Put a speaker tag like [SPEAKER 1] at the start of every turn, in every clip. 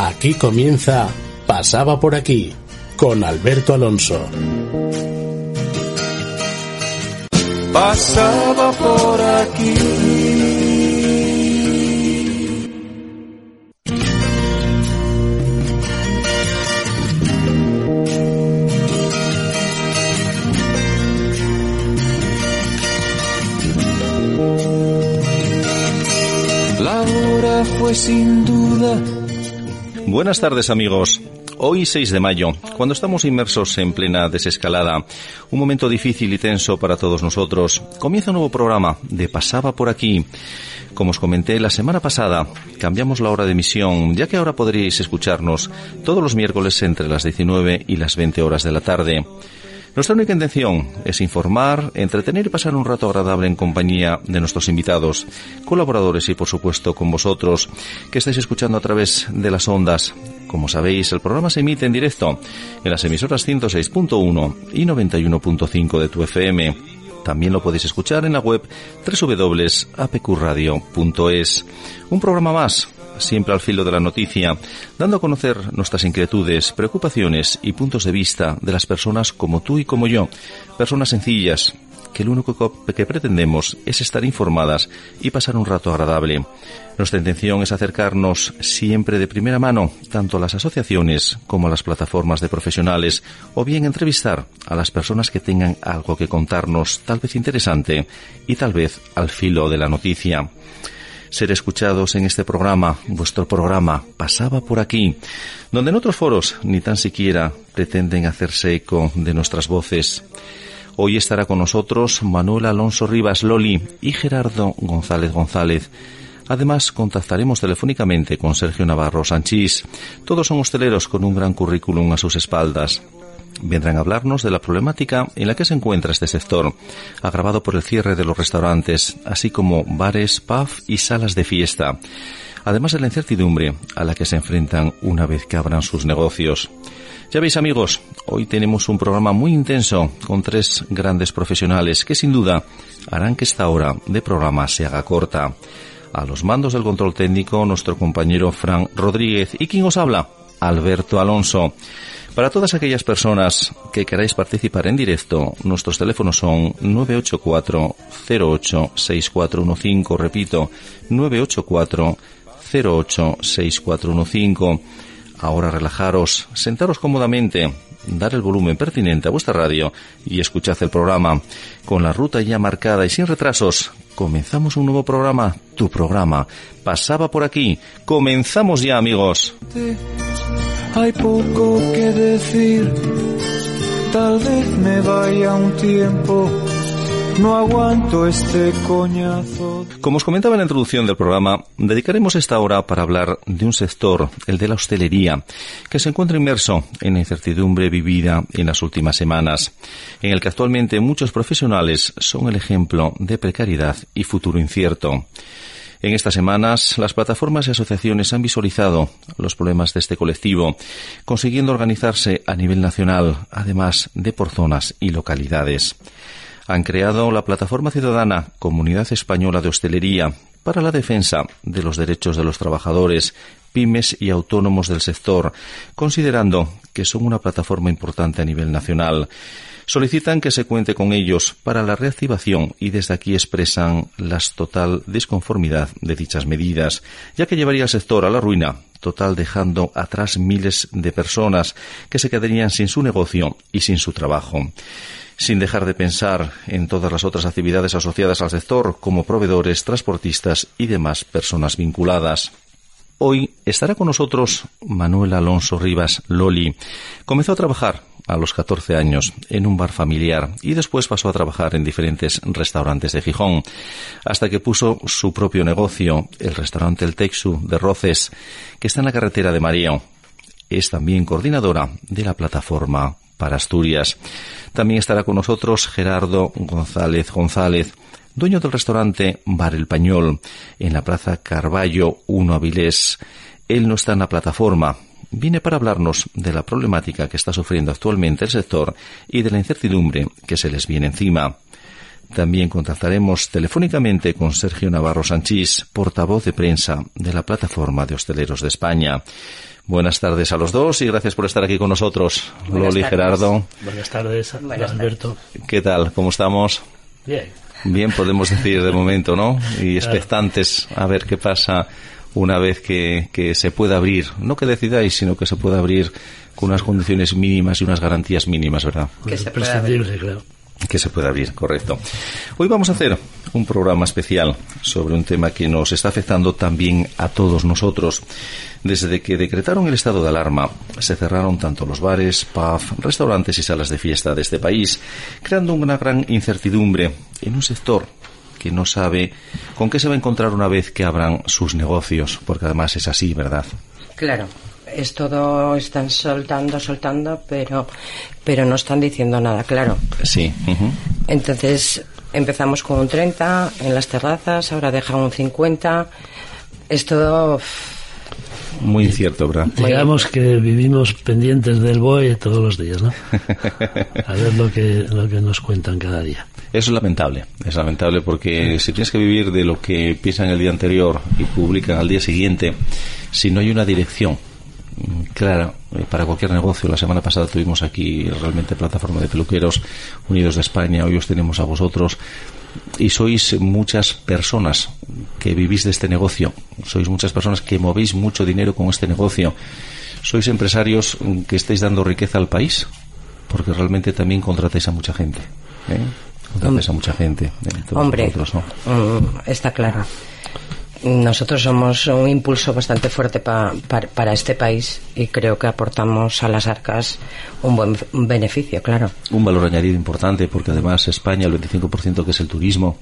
[SPEAKER 1] Aquí comienza Pasaba por aquí con Alberto Alonso.
[SPEAKER 2] Pasaba por aquí. La hora fue sin duda
[SPEAKER 3] Buenas tardes amigos. Hoy 6 de mayo, cuando estamos inmersos en plena desescalada, un momento difícil y tenso para todos nosotros, comienza un nuevo programa de Pasaba por aquí. Como os comenté la semana pasada, cambiamos la hora de emisión, ya que ahora podréis escucharnos todos los miércoles entre las 19 y las 20 horas de la tarde. Nuestra única intención es informar, entretener y pasar un rato agradable en compañía de nuestros invitados, colaboradores y por supuesto con vosotros que estáis escuchando a través de las ondas. Como sabéis, el programa se emite en directo en las emisoras 106.1 y 91.5 de tu FM. También lo podéis escuchar en la web www.apqradio.es. Un programa más siempre al filo de la noticia, dando a conocer nuestras inquietudes, preocupaciones y puntos de vista de las personas como tú y como yo, personas sencillas, que lo único que pretendemos es estar informadas y pasar un rato agradable. Nuestra intención es acercarnos siempre de primera mano tanto a las asociaciones como a las plataformas de profesionales o bien entrevistar a las personas que tengan algo que contarnos tal vez interesante y tal vez al filo de la noticia ser escuchados en este programa, vuestro programa, pasaba por aquí, donde en otros foros ni tan siquiera pretenden hacerse eco de nuestras voces. Hoy estará con nosotros Manuel Alonso Rivas Loli y Gerardo González González. Además, contactaremos telefónicamente con Sergio Navarro Sanchís. Todos son hosteleros con un gran currículum a sus espaldas vendrán a hablarnos de la problemática en la que se encuentra este sector, agravado por el cierre de los restaurantes, así como bares, pub y salas de fiesta, además de la incertidumbre a la que se enfrentan una vez que abran sus negocios. Ya veis amigos, hoy tenemos un programa muy intenso con tres grandes profesionales que sin duda harán que esta hora de programa se haga corta. A los mandos del control técnico, nuestro compañero Fran Rodríguez y quien os habla, Alberto Alonso. Para todas aquellas personas que queráis participar en directo, nuestros teléfonos son 984 08 6415, repito, 984 08 6415. Ahora relajaros, sentaros cómodamente, dar el volumen pertinente a vuestra radio y escuchad el programa. Con la ruta ya marcada y sin retrasos, comenzamos un nuevo programa, tu programa. Pasaba por aquí. Comenzamos ya, amigos
[SPEAKER 2] hay poco que decir. Tal vez me vaya un tiempo. No aguanto este coñazo.
[SPEAKER 3] Como os comentaba en la introducción del programa, dedicaremos esta hora para hablar de un sector, el de la hostelería, que se encuentra inmerso en la incertidumbre vivida en las últimas semanas, en el que actualmente muchos profesionales son el ejemplo de precariedad y futuro incierto. En estas semanas, las plataformas y asociaciones han visualizado los problemas de este colectivo, consiguiendo organizarse a nivel nacional, además de por zonas y localidades. Han creado la plataforma ciudadana Comunidad Española de Hostelería para la defensa de los derechos de los trabajadores, pymes y autónomos del sector, considerando que son una plataforma importante a nivel nacional. Solicitan que se cuente con ellos para la reactivación y desde aquí expresan la total disconformidad de dichas medidas, ya que llevaría al sector a la ruina total dejando atrás miles de personas que se quedarían sin su negocio y sin su trabajo sin dejar de pensar en todas las otras actividades asociadas al sector, como proveedores, transportistas y demás personas vinculadas. Hoy estará con nosotros Manuel Alonso Rivas Loli. Comenzó a trabajar a los 14 años en un bar familiar y después pasó a trabajar en diferentes restaurantes de Gijón, hasta que puso su propio negocio, el restaurante El Texu de Roces, que está en la carretera de Marío. Es también coordinadora de la plataforma para Asturias. También estará con nosotros Gerardo González González, dueño del restaurante Bar El Pañol, en la Plaza Carballo 1 Avilés. Él no está en la plataforma, viene para hablarnos de la problemática que está sufriendo actualmente el sector y de la incertidumbre que se les viene encima. También contactaremos telefónicamente con Sergio Navarro Sanchís, portavoz de prensa de la Plataforma de Hosteleros de España. Buenas tardes a los dos y gracias por estar aquí con nosotros,
[SPEAKER 4] Buenas
[SPEAKER 3] Loli,
[SPEAKER 4] tardes.
[SPEAKER 3] Gerardo.
[SPEAKER 5] Buenas tardes,
[SPEAKER 4] Buenas
[SPEAKER 5] Alberto.
[SPEAKER 3] ¿Qué tal? ¿Cómo estamos?
[SPEAKER 5] Bien.
[SPEAKER 3] Bien, podemos decir de momento, ¿no? Y expectantes a ver qué pasa una vez que, que se pueda abrir. No que decidáis, sino que se pueda abrir con unas condiciones mínimas y unas garantías mínimas, ¿verdad?
[SPEAKER 4] Que
[SPEAKER 5] Es
[SPEAKER 4] se pueda
[SPEAKER 5] prescindible, claro.
[SPEAKER 3] que se pueda abrir, correcto. Hoy vamos a hacer un programa especial sobre un tema que nos está afectando también a todos nosotros. Desde que decretaron el estado de alarma, se cerraron tanto los bares, pubs, restaurantes y salas de fiesta de este país, creando una gran incertidumbre en un sector que no sabe con qué se va a encontrar una vez que abran sus negocios, porque además es así, ¿verdad?
[SPEAKER 4] Claro, es todo, están soltando, soltando, pero, pero no están diciendo nada, claro.
[SPEAKER 3] Sí.
[SPEAKER 4] Entonces empezamos con un 30 en las terrazas, ahora dejan un 50. Es todo...
[SPEAKER 3] Muy incierto, ¿verdad?
[SPEAKER 5] Digamos que vivimos pendientes del BOE todos los días, ¿no? A ver lo que, lo que nos cuentan cada día.
[SPEAKER 3] Eso es lamentable, es lamentable porque si tienes que vivir de lo que piensan el día anterior y publican al día siguiente, si no hay una dirección clara eh, para cualquier negocio, la semana pasada tuvimos aquí realmente plataforma de peluqueros unidos de España, hoy os tenemos a vosotros y sois muchas personas que vivís de este negocio, sois muchas personas que movéis mucho dinero con este negocio, sois empresarios que estáis dando riqueza al país, porque realmente también contratáis a mucha gente. ¿eh? Contratáis a mucha gente. ¿eh?
[SPEAKER 4] Hombre,
[SPEAKER 3] vosotros, ¿no?
[SPEAKER 4] mm, está claro. Nosotros somos un impulso bastante fuerte pa- pa- para este país y creo que aportamos a las arcas un buen beneficio, claro.
[SPEAKER 3] Un valor añadido importante porque además España, el 25% que es el turismo,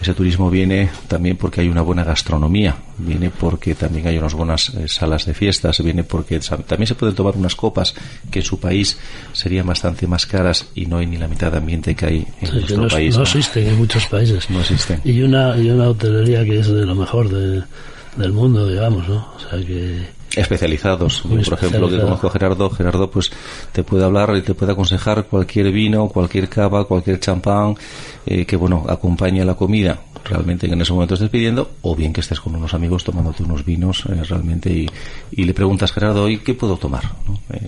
[SPEAKER 3] ese turismo viene también porque hay una buena gastronomía, viene porque también hay unas buenas eh, salas de fiestas, viene porque también se pueden tomar unas copas que en su país serían bastante más caras y no hay ni la mitad de ambiente que hay en
[SPEAKER 5] Sí,
[SPEAKER 3] nuestro
[SPEAKER 5] no,
[SPEAKER 3] país.
[SPEAKER 5] no
[SPEAKER 3] ¿no?
[SPEAKER 5] existen en muchos países.
[SPEAKER 3] No existen.
[SPEAKER 5] Y una, y una hotelería que es de lo mejor de- del mundo, digamos, ¿no? O sea que...
[SPEAKER 3] especializados. Yo, por ejemplo, que conozco a Gerardo, Gerardo pues te puede hablar y te puede aconsejar cualquier vino, cualquier cava, cualquier champán eh, que bueno acompañe a la comida realmente que en ese momento estés pidiendo o bien que estés con unos amigos tomándote unos vinos eh, realmente y, y le preguntas Gerardo ¿y qué puedo tomar? ¿no? Eh,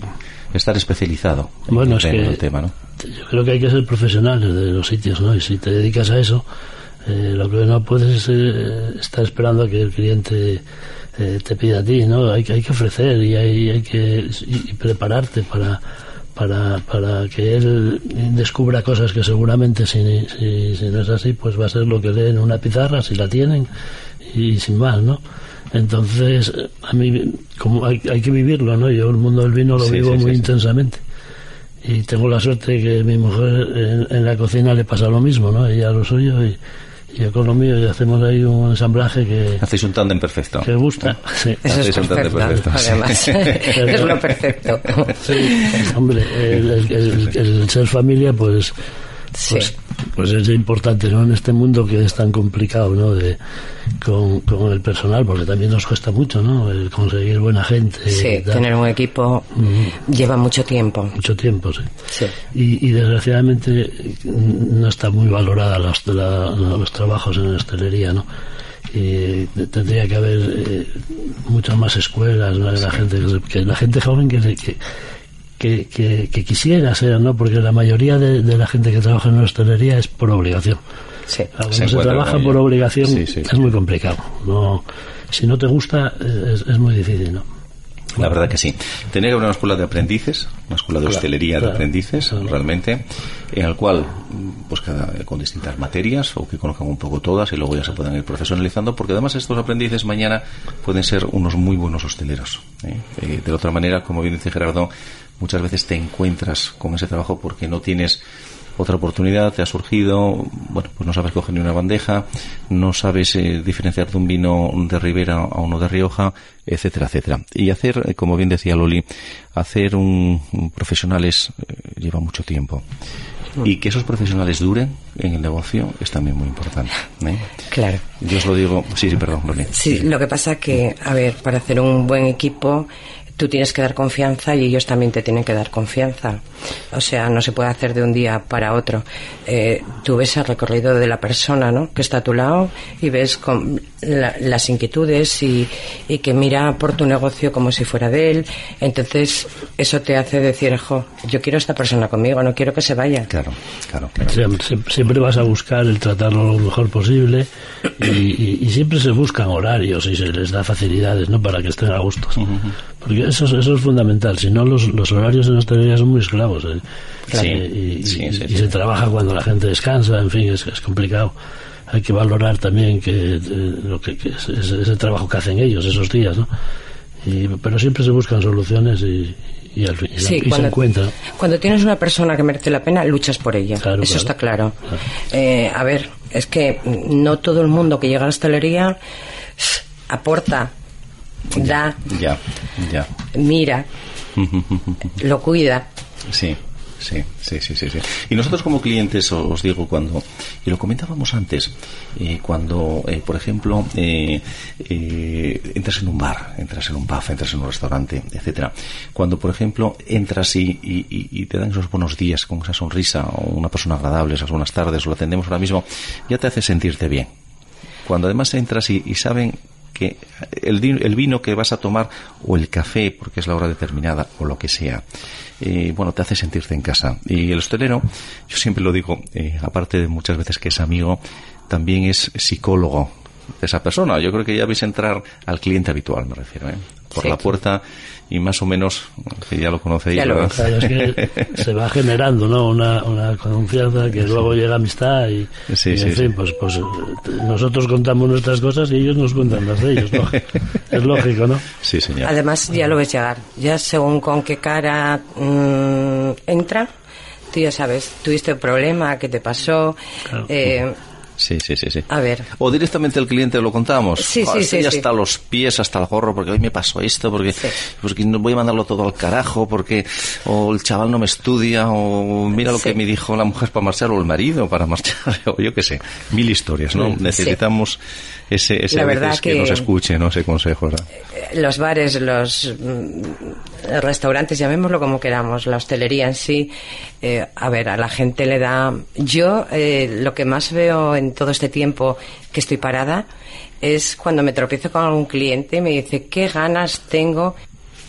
[SPEAKER 3] estar especializado en
[SPEAKER 5] Bueno,
[SPEAKER 3] el
[SPEAKER 5] es
[SPEAKER 3] tema,
[SPEAKER 5] que
[SPEAKER 3] el tema, ¿no?
[SPEAKER 5] yo creo que hay que ser profesionales de los sitios, ¿no? Y si te dedicas a eso, eh, lo que no puedes es estar esperando a que el cliente eh, te pida a ti, ¿no? Hay, que- hay que ofrecer y hay, hay que y- prepararte para, para, para que él descubra cosas que seguramente si, si, si no es así, pues va a ser lo que leen en una pizarra, si la tienen, y sin más, ¿no? Entonces, a mí, como hay, hay que vivirlo, ¿no? Yo el mundo del vino lo
[SPEAKER 3] Sí,
[SPEAKER 5] vivo
[SPEAKER 3] sí,
[SPEAKER 5] muy
[SPEAKER 3] sí.
[SPEAKER 5] intensamente y tengo la suerte que mi mujer en, en la cocina le pasa lo mismo, ¿no? Ella lo suyo y, y yo con lo mío y hacemos ahí un ensamblaje que,
[SPEAKER 3] Hacéis un tándem perfecto.
[SPEAKER 5] que gusta. Sí.
[SPEAKER 4] Eso es
[SPEAKER 3] Hacéis un tándem
[SPEAKER 4] perfecto,
[SPEAKER 3] perfecto, sí.
[SPEAKER 4] además. es lo perfecto.
[SPEAKER 5] Hombre, el, el- el- el ser familia, pues,
[SPEAKER 4] Sí.
[SPEAKER 5] pues, pues es importante, ¿no? En este mundo que es tan complicado, ¿no? De, con, con el personal, porque también nos cuesta mucho, ¿no? El conseguir buena gente.
[SPEAKER 4] Sí, tener un equipo lleva mucho tiempo.
[SPEAKER 5] Mucho tiempo, sí.
[SPEAKER 4] Sí.
[SPEAKER 5] Y, y desgraciadamente mm, no está muy valorada los, la- los trabajos en la hostelería, ¿no? Y tendría que haber eh, muchas más escuelas, ¿no? la gente que la gente joven que, que, que, que- que quisiera ser, ¿no? Porque la mayoría de, de la gente que trabaja en la hostelería es por obligación.
[SPEAKER 4] Sí.
[SPEAKER 5] Cuando
[SPEAKER 3] Se
[SPEAKER 5] trabaja por obligación
[SPEAKER 3] Sí, sí,
[SPEAKER 5] es
[SPEAKER 3] sí.
[SPEAKER 5] muy complicado. No, si no te gusta es, es muy difícil, ¿no?
[SPEAKER 3] La verdad que sí. Tenía que haber una escuela de aprendices, una escuela de
[SPEAKER 5] Claro,
[SPEAKER 3] hostelería de aprendices,
[SPEAKER 5] Claro.
[SPEAKER 3] realmente, en el cual, pues cada, con distintas materias o que conozcan un poco todas y luego ya se puedan ir profesionalizando, porque además estos aprendices mañana pueden ser unos muy buenos hosteleros. ¿eh? Eh, de la otra manera, como bien dice Gerardo, muchas veces te encuentras con ese trabajo porque no tienes otra oportunidad te ha surgido, bueno, pues no sabes coger ni una bandeja, no sabes eh, diferenciar de un vino de Ribera a uno de Rioja, etcétera, etcétera. Y hacer, eh, como bien decía Loli, hacer un, un profesionales eh, lleva mucho tiempo. Y que esos profesionales duren en el negocio es también muy importante. ¿eh?
[SPEAKER 4] Claro.
[SPEAKER 3] Yo os lo digo, sí, sí, perdón, Loli.
[SPEAKER 4] Sí, lo que pasa que, a ver, para hacer un buen equipo tú tienes que dar confianza y ellos también te tienen que dar confianza. O sea, no se puede hacer de un día para otro. Eh, tú ves el recorrido de la persona ¿no? que está a tu lado y ves con las inquietudes y, que mira por tu negocio como si fuera de él. Entonces, eso te hace decir, jo, yo quiero a esta persona conmigo, no quiero que se vaya.
[SPEAKER 3] Claro, claro.
[SPEAKER 5] Siempre, vas a buscar el tratarlo lo mejor posible y, siempre se buscan horarios y se les da facilidades ¿no? para que estén a gusto. Porque eso, eso es fundamental. Si no, los, los horarios en hostelería son muy esclavos. ¿eh? y, se trabaja cuando la gente descansa, en fin, es, es complicado. Hay que valorar también que, eh, lo que, es, ese trabajo que hacen ellos esos días, ¿no? pero siempre se buscan soluciones y, y al fin se encuentran.
[SPEAKER 4] Cuando tienes una persona que merece la pena, luchas por ella. Eso está claro. Eh, a ver, es que no todo el mundo que llega a la hostelería aporta da,
[SPEAKER 3] ya, ya.
[SPEAKER 4] mira, lo cuida.
[SPEAKER 3] Sí. Sí, sí, sí, sí, Y nosotros como clientes, os digo, cuando, y lo comentábamos antes, eh, cuando, eh, por ejemplo, eh, entras en un bar, entras en un pub, entras en un restaurante, etcétera, cuando, por ejemplo, entras y, y, te dan esos buenos días con esa sonrisa, o una persona agradable, esas buenas tardes, o lo atendemos ahora mismo, ya te hace sentirte bien. Cuando además entras y saben que el, el, vino que vas a tomar o el café, porque es la hora determinada, o lo que sea, eh, bueno, te hace sentirte en casa. Y el hostelero, yo siempre lo digo, eh, aparte de muchas veces que es amigo, también es psicólogo de esa persona. Yo creo que ya veis entrar al cliente habitual, me refiero, ¿eh? por la puerta y más o menos, que ya lo conocéis,
[SPEAKER 5] se va generando ¿no? una, una confianza que luego llega amistad y, en fin, pues, pues nosotros contamos nuestras cosas y ellos nos cuentan las de ellos, ¿no? es lógico, ¿no?
[SPEAKER 3] Sí, señor.
[SPEAKER 4] Además, ya lo ves llegar, ya según con qué cara mm, entra, tú ya sabes, tuviste un problema, qué te pasó, eh,
[SPEAKER 3] Sí, sí, sí, sí.
[SPEAKER 4] A ver.
[SPEAKER 3] O directamente al cliente lo contamos.
[SPEAKER 4] Sí, sí, sí,
[SPEAKER 3] hasta los pies, hasta el gorro, porque hoy me pasó esto, porque, porque no voy a mandarlo todo al carajo, porque o el chaval no me estudia, o mira lo que me dijo la mujer para marchar, o el marido para marchar, o yo qué sé. Mil historias, ¿no? Necesitamos ese, ese que, nos escuche, ¿no? Ese consejo.
[SPEAKER 4] Eh, los bares, los mm, restaurantes, llamémoslo como queramos, la hostelería en sí, eh, a ver, a la gente le da... Yo eh, lo que más veo en todo este tiempo que estoy parada es cuando me tropiezo con algún cliente y me dice qué ganas tengo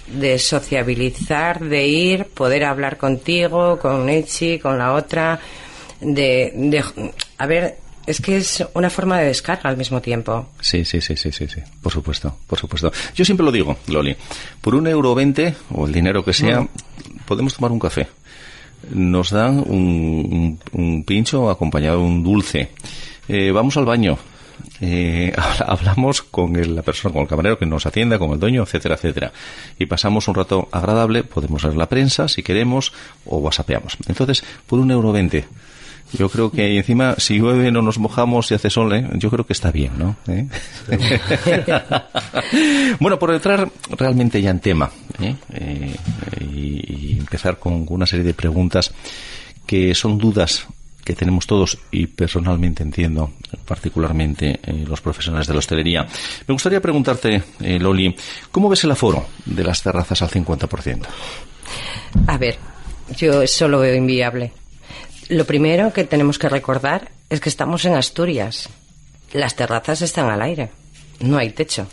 [SPEAKER 4] de sociabilizar, de ir, poder hablar contigo, con Echi, con la otra, de, de a ver, es que es una forma de descarga al mismo tiempo.
[SPEAKER 3] Sí, sí, sí, sí, sí, sí. Por supuesto, por supuesto. Yo siempre lo digo, Loli. Por un euro veinte, o el dinero que sea, podemos tomar un café. Nos dan un, un, pincho acompañado de un dulce. Eh, vamos al baño. Eh, hablamos con la persona, con el camarero que nos atienda, con el dueño, etcétera, etcétera. Y pasamos un rato agradable, podemos leer la prensa si queremos o whatsappeamos. Entonces, por un euro veinte yo creo que encima, si llueve, no nos mojamos y hace sol, ¿eh? yo creo que está bien, ¿no? ¿Eh? bueno, por entrar realmente ya en tema ¿eh? y, empezar con una serie de preguntas que son dudas que tenemos todos y personalmente entiendo, particularmente los profesionales de la hostelería. Me gustaría preguntarte, Loli, ¿cómo ves el aforo de las terrazas al 50%?
[SPEAKER 4] A ver, yo eso lo veo inviable. Lo primero que tenemos que recordar es que estamos en Asturias. Las terrazas están al aire, no hay techo.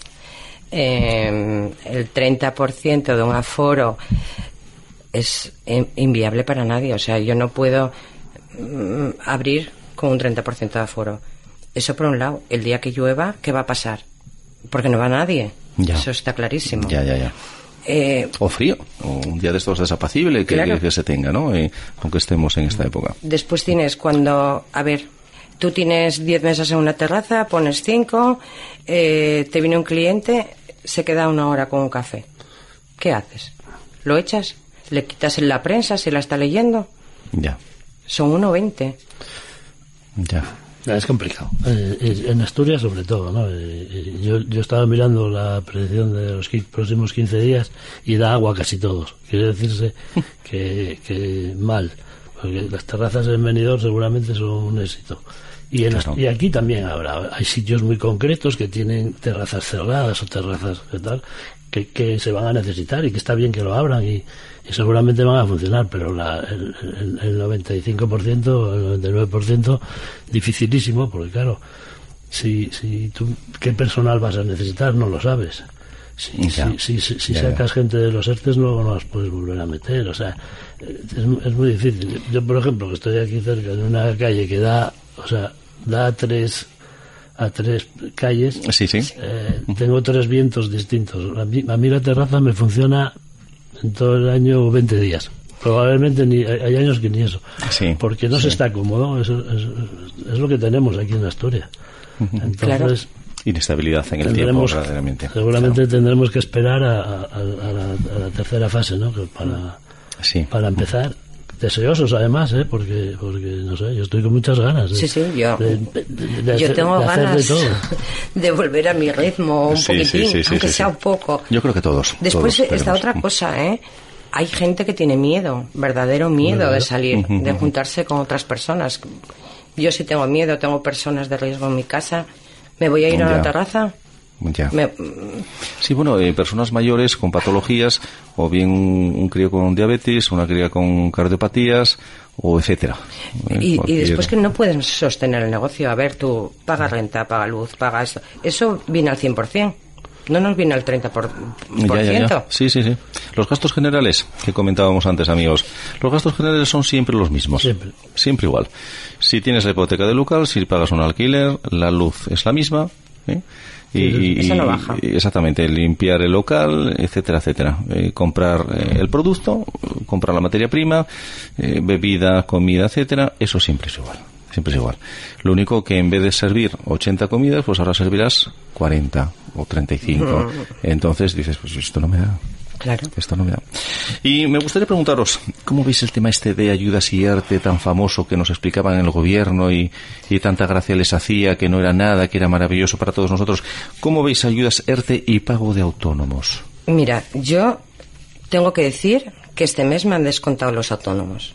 [SPEAKER 4] Eh, el 30% de un aforo es inviable para nadie. O sea, yo no puedo mm, abrir con un 30% de aforo. Eso por un lado. El día que llueva, ¿qué va a pasar? Porque no va nadie. Eso está clarísimo.
[SPEAKER 3] Ya, ya, ya. Eh, o frío, o un día de estos desapacible que, que, se tenga, ¿no? Eh, aunque estemos en esta época.
[SPEAKER 4] Después tienes cuando, a ver, tú tienes 10 mesas en una terraza, pones 5, eh, te viene un cliente, se queda una hora con un café. ¿Qué haces? ¿Lo echas? ¿Le quitas en la prensa si la está leyendo?
[SPEAKER 3] Ya.
[SPEAKER 4] Son 1,20.
[SPEAKER 3] Ya.
[SPEAKER 5] Es complicado. Eh, en Asturias, sobre todo, ¿no? Eh, yo, yo estaba mirando la predicción de los próximos 15 días y da agua casi todos. Quiere decirse que, que mal, porque las terrazas en venidor seguramente son un éxito. Y, en las-
[SPEAKER 3] Claro.
[SPEAKER 5] y aquí también habrá. Hay sitios muy concretos que tienen terrazas cerradas o terrazas que tal, que, que se van a necesitar y que está bien que lo abran y, y seguramente van a funcionar, pero la, el, el, el 95%, el 99% dificilísimo, porque claro, si, si tú, ¿qué personal vas a necesitar? No lo sabes. Si,
[SPEAKER 3] Ya.
[SPEAKER 5] si, si, si
[SPEAKER 3] Ya, ya.
[SPEAKER 5] sacas gente de los ERTES luego no las puedes volver a meter, o sea, es, es muy difícil. Yo, por ejemplo, que estoy aquí cerca de una calle que da, o sea, da a tres, a tres calles,
[SPEAKER 3] Sí, sí.
[SPEAKER 5] eh, tengo tres vientos distintos. A mí, a mí la terraza me funciona en todo el año 20 días. Probablemente ni, hay años que ni eso.
[SPEAKER 3] Sí,
[SPEAKER 5] Porque no se está cómodo. Eso es, es lo que tenemos aquí en Asturias. Entonces,
[SPEAKER 4] Claro.
[SPEAKER 3] Inestabilidad en el tiempo, verdaderamente.
[SPEAKER 5] seguramente tendremos que esperar a, a- la, a la tercera fase, ¿no? Que para, para empezar. Deseosos, además, ¿eh? Porque, porque, no sé, yo estoy con muchas ganas. de-
[SPEAKER 4] Sí, sí, yo-
[SPEAKER 5] de- de- de
[SPEAKER 4] Yo
[SPEAKER 5] hacer-
[SPEAKER 4] tengo
[SPEAKER 5] de hacer de
[SPEAKER 4] ganas
[SPEAKER 5] todo.
[SPEAKER 4] de volver a mi ritmo un
[SPEAKER 3] Sí,
[SPEAKER 4] poquitín,
[SPEAKER 3] sí, sí, sí,
[SPEAKER 4] aunque
[SPEAKER 3] sí,
[SPEAKER 4] sea
[SPEAKER 3] sí.
[SPEAKER 4] un poco.
[SPEAKER 3] Yo creo que todos.
[SPEAKER 4] Después
[SPEAKER 3] todos
[SPEAKER 4] está
[SPEAKER 3] tenemos.
[SPEAKER 4] otra cosa, ¿eh? Hay gente que tiene miedo, verdadero miedo de salir, de juntarse con otras personas. Yo sí tengo miedo, tengo personas de riesgo en mi casa. ¿Me voy a ir a la terraza?
[SPEAKER 3] Ya.
[SPEAKER 4] Me-
[SPEAKER 3] Sí, bueno, eh, personas mayores con patologías, o bien un, un crío con diabetes, una cría con cardiopatías, o etcétera. Eh,
[SPEAKER 4] Y, después que no pueden sostener el negocio. A ver, tú pagas renta, pagas luz, pagas esto. Eso viene al 100%. No nos viene al 30%. Por, por
[SPEAKER 3] Ya, ya, ya.
[SPEAKER 4] ciento.
[SPEAKER 3] Sí, sí, sí. Los gastos generales que comentábamos antes, amigos. Los gastos generales son siempre los mismos.
[SPEAKER 5] Siempre.
[SPEAKER 3] Siempre igual. Si tienes la hipoteca del local, si pagas un alquiler, la luz es la misma. ¿eh? Y,
[SPEAKER 4] Eso no baja.
[SPEAKER 3] y- exactamente, limpiar el local, etcétera, etcétera. Eh, comprar eh, el producto, comprar la materia prima, eh, bebida, comida, etcétera, eso siempre es igual. Siempre es igual. Lo único que en vez de servir 80 comidas, pues ahora servirás 40 o 35. Entonces dices, pues esto no me da.
[SPEAKER 4] Claro.
[SPEAKER 3] Y me gustaría preguntaros, ¿cómo veis el tema este de ayudas y arte tan famoso que nos explicaban en el gobierno y, y tanta gracia les hacía, que no era nada, que era maravilloso para todos nosotros? ¿Cómo veis ayudas, ERTE y pago de autónomos?
[SPEAKER 4] Mira, yo tengo que decir que este mes me han descontado los autónomos.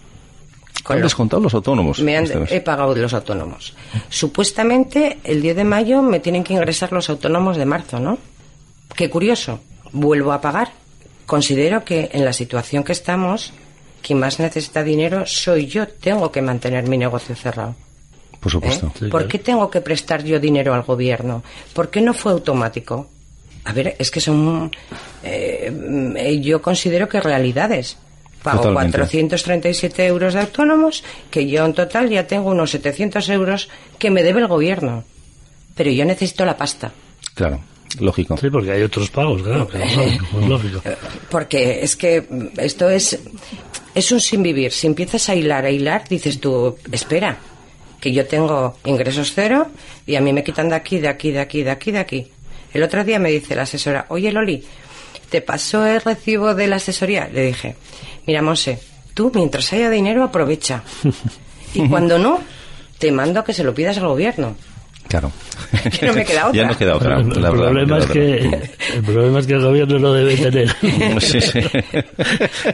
[SPEAKER 4] Con
[SPEAKER 3] ¿Han
[SPEAKER 4] lo-
[SPEAKER 3] descontado los autónomos?
[SPEAKER 4] me han-
[SPEAKER 3] este
[SPEAKER 4] he pagado los autónomos. Supuestamente el 10 de mayo me tienen que ingresar los autónomos de marzo, ¿no? Qué curioso. Vuelvo a pagar. Considero que en la situación que estamos, quien más necesita dinero soy yo. Tengo que mantener mi negocio cerrado.
[SPEAKER 3] Por
[SPEAKER 4] ¿eh?
[SPEAKER 3] supuesto.
[SPEAKER 5] Sí,
[SPEAKER 4] ¿Por
[SPEAKER 5] claro.
[SPEAKER 4] qué tengo que prestar yo dinero al gobierno? ¿Por qué no fue automático? A ver, es que son. eh, eh, yo considero que realidades. Pago
[SPEAKER 3] Totalmente.
[SPEAKER 4] 437 euros de autónomos, que yo en total ya tengo unos 700 euros que me debe el gobierno. Pero yo necesito la pasta.
[SPEAKER 3] Claro, lógico.
[SPEAKER 5] Sí, porque hay otros pagos, claro. que lógico.
[SPEAKER 4] Porque es que esto es, es un sin vivir. Si empiezas a hilar, a hilar, dices tú, espera, que yo tengo ingresos cero y a mí me quitan de aquí, de aquí, de aquí, de aquí, de aquí. El otro día me dice la asesora, oye Loli, ¿te pasó el recibo de la asesoría? Le dije, mira Monse, tú mientras haya dinero aprovecha. Y cuando no, te mando a que se lo pidas al gobierno.
[SPEAKER 3] Claro.
[SPEAKER 4] Que no me queda otra.
[SPEAKER 3] ya no queda otra.
[SPEAKER 5] el,
[SPEAKER 3] la verdad,
[SPEAKER 5] problema es que, el problema es que el gobierno no debe tener.
[SPEAKER 3] Sí, sí.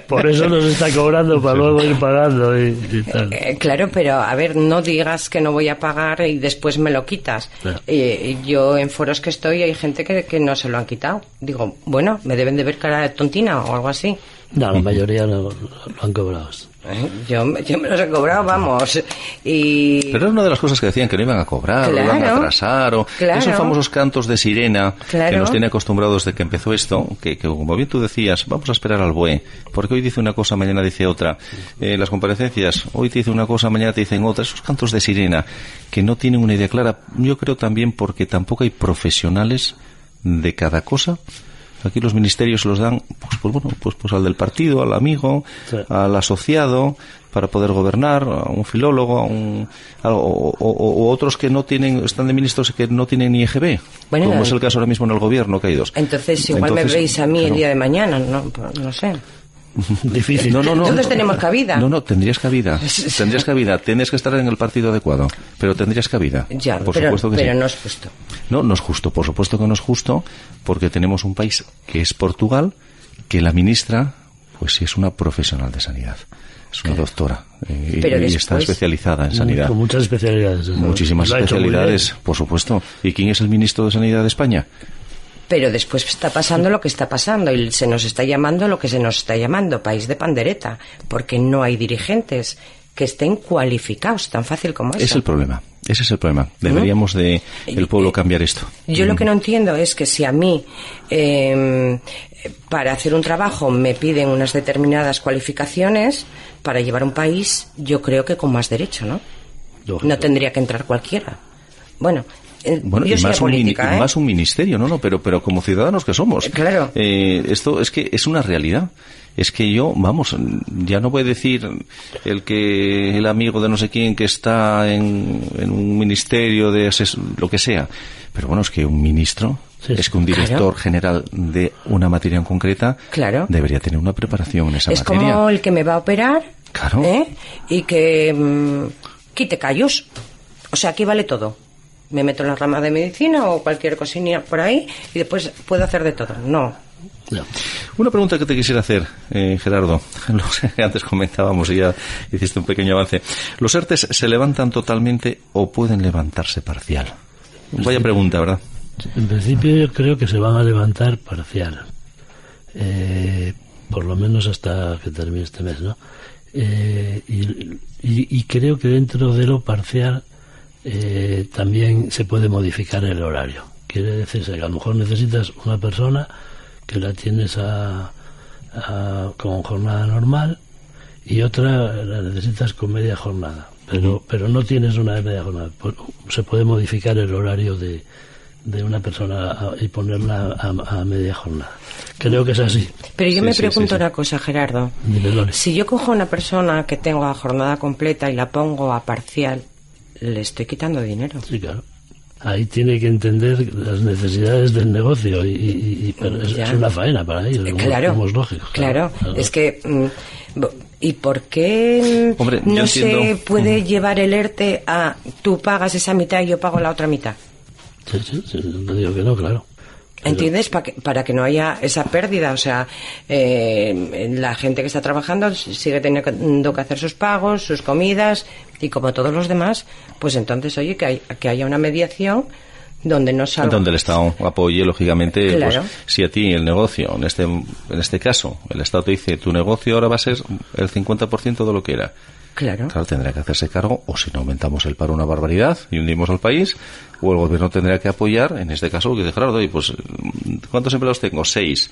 [SPEAKER 5] Por eso nos está cobrando para luego ir pagando y, y tal.
[SPEAKER 4] Eh, claro, pero a ver, no digas que no voy a pagar y después me lo quitas.
[SPEAKER 5] Claro.
[SPEAKER 4] Eh, yo en foros que estoy hay gente que, que no se lo han quitado. Digo, bueno, me deben de ver cara de tontina o algo así.
[SPEAKER 5] No, la mayoría no lo han cobrado.
[SPEAKER 4] Eh, Yo, me- yo me los he cobrado, vamos. Y
[SPEAKER 3] Pero era una de las cosas que decían que no iban a cobrar, o iban a
[SPEAKER 4] Claro.
[SPEAKER 3] atrasar, o
[SPEAKER 4] Claro.
[SPEAKER 3] esos famosos cantos de sirena que
[SPEAKER 4] Claro.
[SPEAKER 3] nos tiene acostumbrados de que empezó esto, que, que como bien tú decías, vamos a esperar al BUE, porque hoy dice una cosa, mañana dice otra. Eh, las comparecencias, hoy te dice una cosa, mañana te dicen otra. Esos cantos de sirena que no tienen una idea clara, yo creo también porque tampoco hay profesionales de cada cosa. Aquí los ministerios los dan, pues, pues bueno, pues, pues al del partido, al amigo,
[SPEAKER 5] Sí.
[SPEAKER 3] al asociado para poder gobernar, a un filólogo, a un, a- o, o- o otros que no tienen, están de ministros que no tienen ni EGB,
[SPEAKER 4] Bueno,
[SPEAKER 3] como es el caso ahora mismo en el gobierno, que hay dos.
[SPEAKER 4] entonces igual
[SPEAKER 3] Entonces,
[SPEAKER 4] me veis a mí
[SPEAKER 3] claro.
[SPEAKER 4] el día de mañana, no, no sé.
[SPEAKER 5] Difícil.
[SPEAKER 3] No, no, no.
[SPEAKER 4] Todos
[SPEAKER 3] no.
[SPEAKER 4] tenemos cabida.
[SPEAKER 3] No, no, tendrías cabida. Tendrías cabida. Tienes que estar en el partido adecuado, pero tendrías cabida.
[SPEAKER 4] Ya,
[SPEAKER 3] por
[SPEAKER 4] pero,
[SPEAKER 3] supuesto que
[SPEAKER 4] pero
[SPEAKER 3] sí.
[SPEAKER 4] no es justo.
[SPEAKER 3] No, no es justo, por supuesto que no es justo, porque tenemos un país que es Portugal, que la ministra, pues sí es una profesional de sanidad. Es una doctora. eh,
[SPEAKER 4] Pero
[SPEAKER 3] y
[SPEAKER 4] después-
[SPEAKER 3] está especializada en sanidad.
[SPEAKER 5] Con muchas especialidades. ¿no?
[SPEAKER 3] Muchísimas especialidades, por supuesto. ¿Y quién es el ministro de Sanidad de España?
[SPEAKER 4] Pero después está pasando lo que está pasando y se nos está llamando lo que se nos está llamando, país de pandereta, porque no hay dirigentes que estén cualificados, tan fácil como eso.
[SPEAKER 3] Es el problema. Ese es el problema. Deberíamos de el pueblo cambiar esto.
[SPEAKER 4] Yo lo que no entiendo es que si a mí eh, para hacer un trabajo me piden unas determinadas cualificaciones para llevar un país, yo creo que con más derecho, ¿no?
[SPEAKER 5] Lógico.
[SPEAKER 4] No tendría que entrar cualquiera. Bueno,
[SPEAKER 3] Bueno,
[SPEAKER 4] yo
[SPEAKER 3] y
[SPEAKER 4] soy
[SPEAKER 3] más, un, y
[SPEAKER 4] ¿eh?
[SPEAKER 3] más un ministerio, no, no, pero, pero como ciudadanos que somos.
[SPEAKER 4] Eh, claro.
[SPEAKER 3] Eh, esto es que es una realidad. Es que yo, vamos, ya no voy a decir el que el amigo de no sé quién que está en, en un ministerio de ases- lo que sea. Pero bueno, es que un ministro,
[SPEAKER 5] Sí,
[SPEAKER 3] es que un
[SPEAKER 4] Claro.
[SPEAKER 3] director general de una materia en concreta
[SPEAKER 4] Claro.
[SPEAKER 3] debería tener una preparación en esa
[SPEAKER 4] es
[SPEAKER 3] materia.
[SPEAKER 4] como el que me va a operar
[SPEAKER 3] Claro.
[SPEAKER 4] ¿eh? y que mm, quite callos. O sea, aquí vale todo. Me meto en la rama de medicina o cualquier cosilla por ahí y después puedo hacer de todo. No.
[SPEAKER 5] No.
[SPEAKER 3] Una pregunta que te quisiera hacer, eh, Gerardo. Los- antes comentábamos y ya hiciste un pequeño avance. ¿Los ERTES se levantan totalmente o pueden levantarse parcial? Vaya pregunta, ¿verdad?
[SPEAKER 5] En principio yo creo que se van a levantar parcial. Eh, por lo menos hasta que termine este mes, ¿no? Eh, y, y- y creo que dentro de lo parcial eh, también se puede modificar el horario. Quiere decirse que a lo mejor necesitas una persona que la tienes a, a- con jornada normal y otra la necesitas con media jornada. Pero, pero no tienes una de media jornada. Pues, Se puede modificar el horario de, de una persona y ponerla a, a media jornada. Creo que es así.
[SPEAKER 4] Pero yo
[SPEAKER 3] Sí,
[SPEAKER 4] me
[SPEAKER 3] sí,
[SPEAKER 4] pregunto
[SPEAKER 3] sí, sí.
[SPEAKER 4] una cosa, Gerardo.
[SPEAKER 5] Dime.
[SPEAKER 4] Si yo cojo a una persona que tengo a jornada completa y la pongo a parcial, le estoy quitando dinero.
[SPEAKER 5] Sí, claro. Ahí tiene que entender las necesidades del negocio y, y- y- pero es, una faena para ellos.
[SPEAKER 4] Eh,
[SPEAKER 5] como-
[SPEAKER 4] claro,
[SPEAKER 5] como es lógico.
[SPEAKER 4] claro. Es que, mm, ¿y por qué mm,
[SPEAKER 3] Hombre,
[SPEAKER 4] no se puede llevar el ERTE a tú pagas esa mitad y yo pago la otra mitad?
[SPEAKER 5] Sí, sí, sí, no digo que no, claro.
[SPEAKER 4] ¿Entiendes? Pa que- para que no haya esa pérdida. O sea, eh, la gente que está trabajando sigue teniendo que hacer sus pagos, sus comidas y como todos los demás, pues entonces, oye, que, hay- que haya una mediación donde no salga.
[SPEAKER 3] Donde el Estado apoye, lógicamente,
[SPEAKER 4] Claro.
[SPEAKER 3] pues, si a ti el negocio, en este, en este caso, el Estado te dice, tu negocio ahora va a ser el 50% de lo que era.
[SPEAKER 4] Claro.
[SPEAKER 3] Claro, tendrá que hacerse cargo, o si no aumentamos el paro una barbaridad y hundimos al país, o el gobierno tendrá que apoyar, en este caso, que dice Gerardo, oye, pues, ¿cuántos empleados tengo? Seis.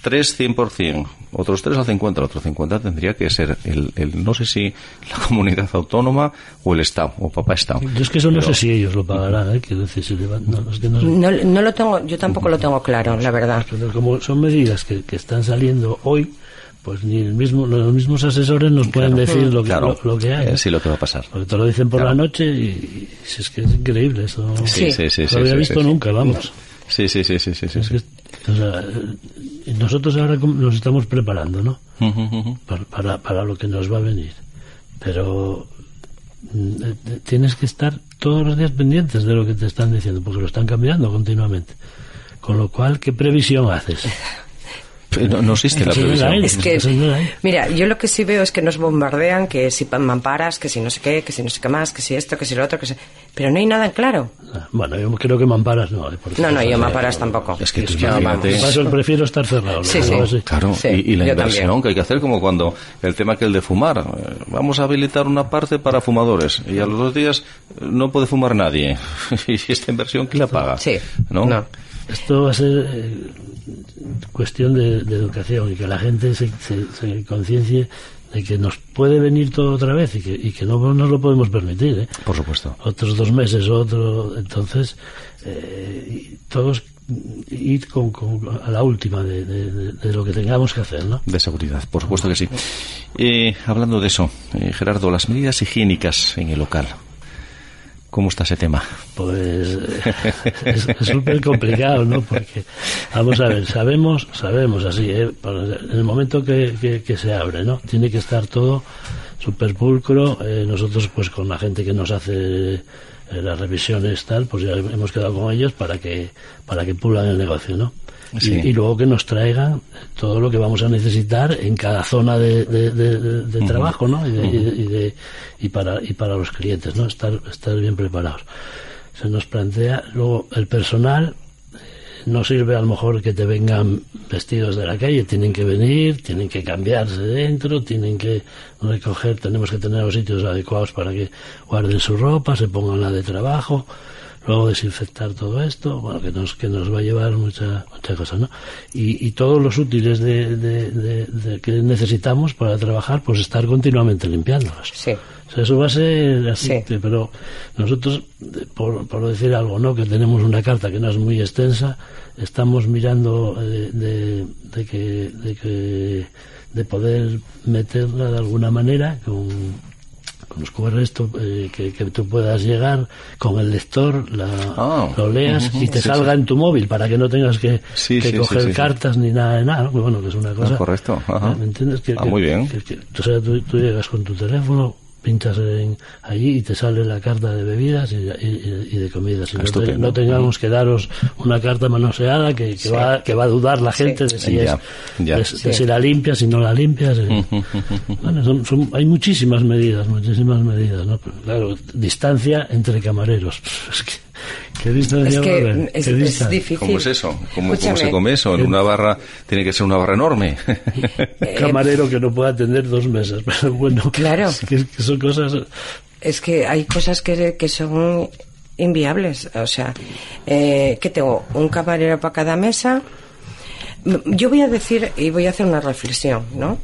[SPEAKER 3] Tres 100%, otros tres al 50, el otro 50 tendría que ser el, el no sé si la comunidad autónoma o el Estado, o papá Estado.
[SPEAKER 5] Yo es que eso no sé si ellos lo pagarán, ¿eh? Quiero decir, si le van- no, es que no sé.
[SPEAKER 4] No, no lo tengo, yo tampoco lo tengo claro, la verdad.
[SPEAKER 5] Pero como son medidas que, que están saliendo hoy, pues ni el mismo, los mismos asesores nos pueden decir lo que,
[SPEAKER 3] Claro,
[SPEAKER 5] lo, lo que hay.
[SPEAKER 3] sí lo que va a pasar.
[SPEAKER 5] Porque te lo dicen por
[SPEAKER 3] Claro.
[SPEAKER 5] la noche y, y es que es increíble eso. No,
[SPEAKER 3] Sí,
[SPEAKER 4] Sí.
[SPEAKER 3] sí,
[SPEAKER 5] no
[SPEAKER 3] sí,
[SPEAKER 5] lo había
[SPEAKER 3] sí,
[SPEAKER 5] visto nunca, vamos.
[SPEAKER 3] Sí, sí, sí, sí, sí,
[SPEAKER 5] Es que, o sea, eh, nosotros ahora nos estamos preparando, ¿no? Para, para, para lo que nos va a venir. Pero mm, eh, tienes que estar todos los días pendientes de lo que te están diciendo, porque lo están cambiando continuamente. Con lo cual, ¿qué previsión haces?
[SPEAKER 3] No, no existe la previsión.
[SPEAKER 4] Es que,
[SPEAKER 5] verdad.
[SPEAKER 4] mira, yo lo que sí veo es que nos bombardean, que si pa- mamparas, que si no sé qué, que si no sé qué más, que si esto, que si lo otro, que si... Pero no hay nada en claro.
[SPEAKER 5] Ah, Bueno, yo creo que mamparas no. eh, porque-
[SPEAKER 4] No, no, yo mamparas tampoco.
[SPEAKER 3] Es que tú
[SPEAKER 4] No,
[SPEAKER 3] imagínate-
[SPEAKER 5] prefiero estar cerrado.
[SPEAKER 4] Sí, sí.
[SPEAKER 5] así.
[SPEAKER 3] Claro,
[SPEAKER 4] Sí,
[SPEAKER 3] y, y la inversión
[SPEAKER 4] también.
[SPEAKER 3] que hay que hacer como cuando el tema que el de fumar. eh, Vamos a habilitar una parte para fumadores y a los dos días eh, no puede fumar nadie. y esta inversión, ¿quién la paga?
[SPEAKER 4] Sí,
[SPEAKER 3] ¿No?
[SPEAKER 4] no.
[SPEAKER 5] Esto va a ser eh, cuestión de, de educación y que la gente se, se, se conciencie de que nos puede venir todo otra vez y que, y que no nos lo podemos permitir. ¿eh?
[SPEAKER 3] Por supuesto.
[SPEAKER 5] Otros dos meses, otro. Entonces, eh, todos ir con, con- a la última de, de- lo que tengamos que hacer, ¿no?
[SPEAKER 3] De seguridad, por supuesto que sí. Eh, hablando de eso, eh, Gerardo, las medidas higiénicas en el local. ¿Cómo está ese tema?
[SPEAKER 5] Pues es súper complicado, ¿no? Porque, vamos a ver, sabemos, sabemos así, ¿eh? En el momento que, que- que se abre, ¿no? Tiene que estar todo súper pulcro. Eh, nosotros, pues con la gente que nos hace eh, las revisiones tal, pues ya hemos quedado con ellos para que para que pulan el negocio, ¿no?
[SPEAKER 3] Sí.
[SPEAKER 5] Y, y luego que nos traigan todo lo que vamos a necesitar en cada zona de, de- de- de- de trabajo, ¿no? Y, de- y y para y para los clientes, ¿no? Estar estar bien preparados. Se nos plantea luego el personal no sirve a lo mejor que te vengan vestidos de la calle, tienen que venir, tienen que cambiarse dentro, tienen que recoger, tenemos que tener los sitios adecuados para que guarden su ropa, se pongan la de trabajo, luego desinfectar todo esto, bueno, que nos, que nos va a llevar mucha, mucha cosa, ¿no? Y, y todos los útiles de, de- de- de que necesitamos para trabajar, pues estar continuamente limpiándolos.
[SPEAKER 4] Sí.
[SPEAKER 5] O sea, eso va a ser así,
[SPEAKER 4] Sí.
[SPEAKER 5] pero nosotros, de- por, por decir algo, ¿no? Que tenemos una carta que no es muy extensa, estamos mirando eh, de, de que, de que de poder meterla de alguna manera con, con los QR esto, eh, que, que tú puedas llegar con el lector, la,
[SPEAKER 3] Ah,
[SPEAKER 5] lo leas y te
[SPEAKER 3] sí,
[SPEAKER 5] salga en tu móvil para que no tengas que,
[SPEAKER 3] Sí,
[SPEAKER 5] coger cartas ni nada de nada, bueno, que es una cosa...
[SPEAKER 3] correcto, ajá.
[SPEAKER 5] ¿Me entiendes? Que,
[SPEAKER 3] Ah, muy bien.
[SPEAKER 5] tú, tú llegas con tu teléfono, pinchas en, allí y te sale la carta de bebidas y, y- y de comidas. Y no, te-
[SPEAKER 3] Estupendo.
[SPEAKER 5] no tengamos que daros una carta manoseada que, que,
[SPEAKER 4] Sí.
[SPEAKER 5] va, que va a dudar la gente de si,
[SPEAKER 3] Ya,
[SPEAKER 5] es,
[SPEAKER 3] ya.
[SPEAKER 5] de- de si la limpias, si no la limpias. eh. Bueno, son- son- hay muchísimas medidas, muchísimas medidas. ¿no? Pero, claro, distancia entre camareros. Es que, ¿Qué distancia
[SPEAKER 4] Es
[SPEAKER 5] va a
[SPEAKER 4] que
[SPEAKER 5] haber?
[SPEAKER 4] es,
[SPEAKER 5] ¿Qué
[SPEAKER 4] es difícil.
[SPEAKER 3] ¿Cómo es eso? ¿Cómo, se come eso? En una barra tiene que ser una barra enorme.
[SPEAKER 5] camarero que no pueda atender dos mesas, pero bueno,
[SPEAKER 4] Claro.
[SPEAKER 5] que, que son cosas
[SPEAKER 4] Es que hay cosas que, que son inviables. O sea, eh, que tengo un camarero para cada mesa. Yo voy a decir y voy a hacer una reflexión, ¿no?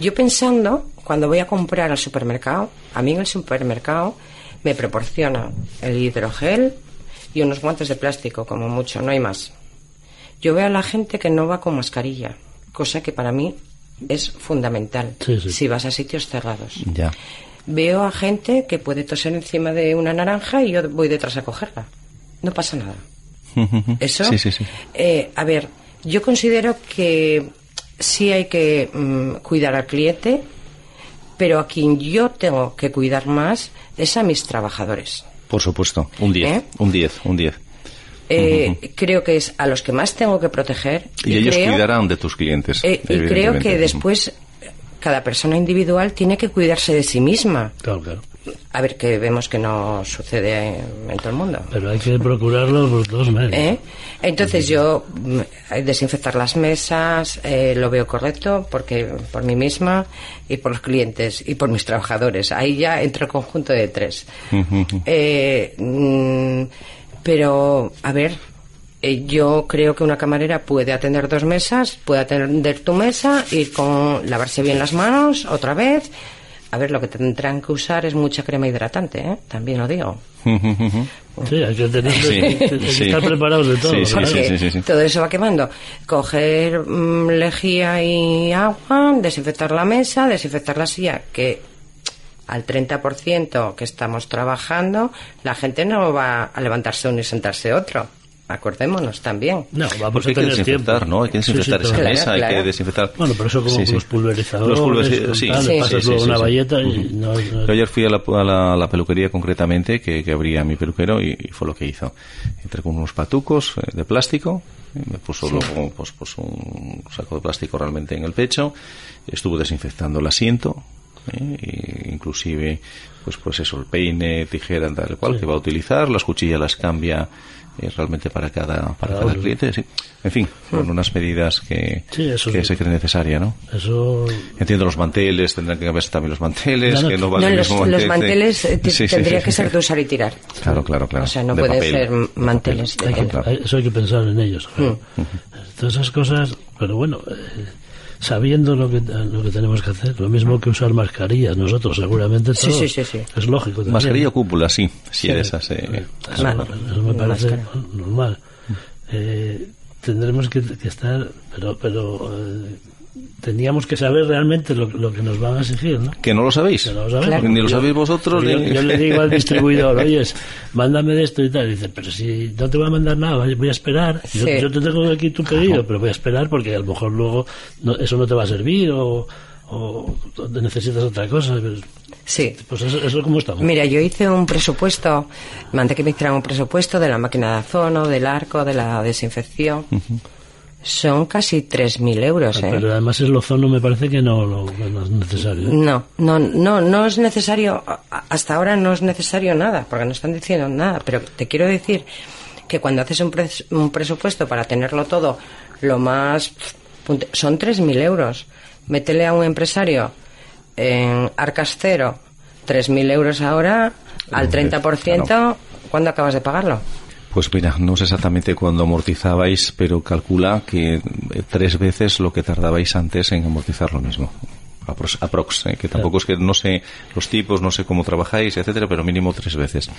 [SPEAKER 4] Yo pensando, cuando voy a comprar al supermercado, a mí en el supermercado me proporciona el hidrogel y unos guantes de plástico, como mucho, no hay más. Yo veo a la gente que no va con mascarilla, cosa que para mí es fundamental
[SPEAKER 5] Sí, sí.
[SPEAKER 4] si vas a sitios cerrados.
[SPEAKER 3] ya.
[SPEAKER 4] Veo a gente que puede toser encima de una naranja y yo voy detrás a cogerla. No pasa nada. Eso.
[SPEAKER 3] Sí, sí, sí.
[SPEAKER 4] eh, a ver, yo considero que sí hay que mm, cuidar al cliente, pero a quien yo tengo que cuidar más es a mis trabajadores.
[SPEAKER 3] Por supuesto. Un 10.
[SPEAKER 4] ¿Eh?
[SPEAKER 3] Un 10. Un 10.
[SPEAKER 4] Eh, Creo que es a los que más tengo que proteger.
[SPEAKER 3] Y, ellos
[SPEAKER 4] creo-
[SPEAKER 3] cuidarán de tus clientes.
[SPEAKER 4] eh, y creo que después cada persona individual tiene que cuidarse de sí misma.
[SPEAKER 5] Claro, claro.
[SPEAKER 4] A ver, que vemos que no sucede en, todo el mundo.
[SPEAKER 5] Pero hay que procurarlo por dos medios.
[SPEAKER 4] ¿Eh? Entonces yo mm, desinfectar las mesas eh, lo veo correcto porque por mí misma y por los clientes y por mis trabajadores. Ahí ya entra el conjunto de tres. Eh, mm, pero a ver, eh, yo creo que una camarera puede atender dos mesas, puede atender tu mesa y con lavarse bien las manos otra vez. A ver, lo que tendrán que usar es mucha crema hidratante, ¿eh? también lo digo.
[SPEAKER 5] Sí, hay que, tener,
[SPEAKER 3] Sí,
[SPEAKER 5] hay que-
[SPEAKER 3] sí.
[SPEAKER 5] estar preparados de todo.
[SPEAKER 3] Sí, sí,
[SPEAKER 5] ¿verdad?
[SPEAKER 3] sí,
[SPEAKER 4] Porque
[SPEAKER 3] sí, sí.
[SPEAKER 4] todo eso va quemando. Coger mm, lejía y agua, desinfectar la mesa, desinfectar la silla, que al 30% que estamos trabajando, la gente no va a levantarse uno y sentarse otro. Acordémonos también.
[SPEAKER 5] No, vamos a
[SPEAKER 3] hay que
[SPEAKER 5] tener
[SPEAKER 3] desinfectar,
[SPEAKER 5] tiempo.
[SPEAKER 3] ¿no? Hay que
[SPEAKER 5] Sí, sí,
[SPEAKER 3] desinfectar esa.
[SPEAKER 4] Claro,
[SPEAKER 3] mesa, hay que desinfectar.
[SPEAKER 5] Bueno, pero eso como
[SPEAKER 3] Sí, sí.
[SPEAKER 5] los pulverizadores.
[SPEAKER 3] Los sí,
[SPEAKER 5] tal,
[SPEAKER 3] sí,
[SPEAKER 5] le
[SPEAKER 3] sí,
[SPEAKER 5] pasas
[SPEAKER 3] sí,
[SPEAKER 5] luego
[SPEAKER 3] sí,
[SPEAKER 5] una
[SPEAKER 3] sí.
[SPEAKER 5] valleta y no, no-
[SPEAKER 3] Yo ayer fui a la, a la- a la peluquería concretamente que, que abría mi peluquero y, y fue lo que hizo. Entré con unos patucos eh, de plástico, me puso luego pues, pues un saco de plástico realmente en el pecho, estuvo desinfectando el asiento, eh, inclusive pues pues eso, el peine, tijera, tal cual que va a utilizar, las cuchillas las cambia eh, realmente para cada para
[SPEAKER 5] Cada
[SPEAKER 3] cliente, sí. En fin, con unas medidas que,
[SPEAKER 5] Sí, eso
[SPEAKER 3] que
[SPEAKER 5] sí.
[SPEAKER 3] se cree necesaria, ¿no?
[SPEAKER 5] Eso
[SPEAKER 3] Entiendo los manteles, tendrán que cambiarse también los manteles,
[SPEAKER 5] No,
[SPEAKER 3] que no van
[SPEAKER 4] No,
[SPEAKER 3] el
[SPEAKER 4] los,
[SPEAKER 3] mismo
[SPEAKER 4] los manteles eh, te-
[SPEAKER 3] Sí, sí,
[SPEAKER 4] tendría
[SPEAKER 3] sí,
[SPEAKER 4] que
[SPEAKER 3] sí.
[SPEAKER 4] ser de usar y tirar.
[SPEAKER 3] Claro, claro, claro.
[SPEAKER 4] O sea, no
[SPEAKER 3] De
[SPEAKER 4] pueden
[SPEAKER 3] papel,
[SPEAKER 4] ser manteles
[SPEAKER 5] que,
[SPEAKER 4] tela.
[SPEAKER 5] hay- eso hay que pensar en ellos. claro.
[SPEAKER 4] Mm.
[SPEAKER 5] Todas esas cosas, pero bueno, eh, sabiendo lo que, lo que tenemos que hacer, lo mismo que usar mascarillas, nosotros seguramente
[SPEAKER 4] Sí,
[SPEAKER 5] todos,
[SPEAKER 4] sí, sí, sí.
[SPEAKER 5] es lógico. también.
[SPEAKER 3] Mascarilla o cúpula, sí. Sí, de esas. eh,
[SPEAKER 5] Eso, eso me parece
[SPEAKER 4] máscara.
[SPEAKER 5] normal. Eh, tendremos que, que estar, pero, pero eh, teníamos que saber realmente lo, lo que nos van a exigir, ¿no?
[SPEAKER 3] Que no lo sabéis.
[SPEAKER 5] Que no lo sabemos.
[SPEAKER 4] Claro.
[SPEAKER 3] Ni lo sabéis vosotros,
[SPEAKER 5] yo,
[SPEAKER 3] ni-
[SPEAKER 5] yo le digo al distribuidor, oye, mándame de esto y tal. Y dice, pero si no te voy a mandar nada, voy a esperar. Yo,
[SPEAKER 4] Sí.
[SPEAKER 5] yo te tengo aquí tu pedido, pero voy a esperar porque a lo mejor luego no- eso no te va a servir o, o necesitas otra cosa.
[SPEAKER 4] Sí.
[SPEAKER 5] Pues eso, eso como estamos.
[SPEAKER 4] Mira, yo hice un presupuesto, mandé que me hicieran un presupuesto de la máquina de azono, del arco, de la desinfección. Son casi 3.000 euros, ¿eh?
[SPEAKER 5] Pero además el ozono me parece que no, no, no es necesario. ¿eh?
[SPEAKER 4] No, no, no, no es necesario, hasta ahora no es necesario nada, porque no están diciendo nada, pero te quiero decir que cuando haces un, pres- un presupuesto para tenerlo todo lo más... Son 3.000 euros. Métele a un empresario en Arcas Cero 3.000 euros ahora al
[SPEAKER 3] Hombre,
[SPEAKER 4] 30%,
[SPEAKER 3] claro.
[SPEAKER 4] ¿cuándo acabas de pagarlo?
[SPEAKER 3] Pues mira, no sé exactamente cuándo amortizabais, pero calcula que eh, tres veces lo que tardabais antes en amortizar lo mismo. Aprox, aprox, eh, que tampoco es que no sé los tipos, no sé cómo trabajáis, etcétera, pero mínimo tres veces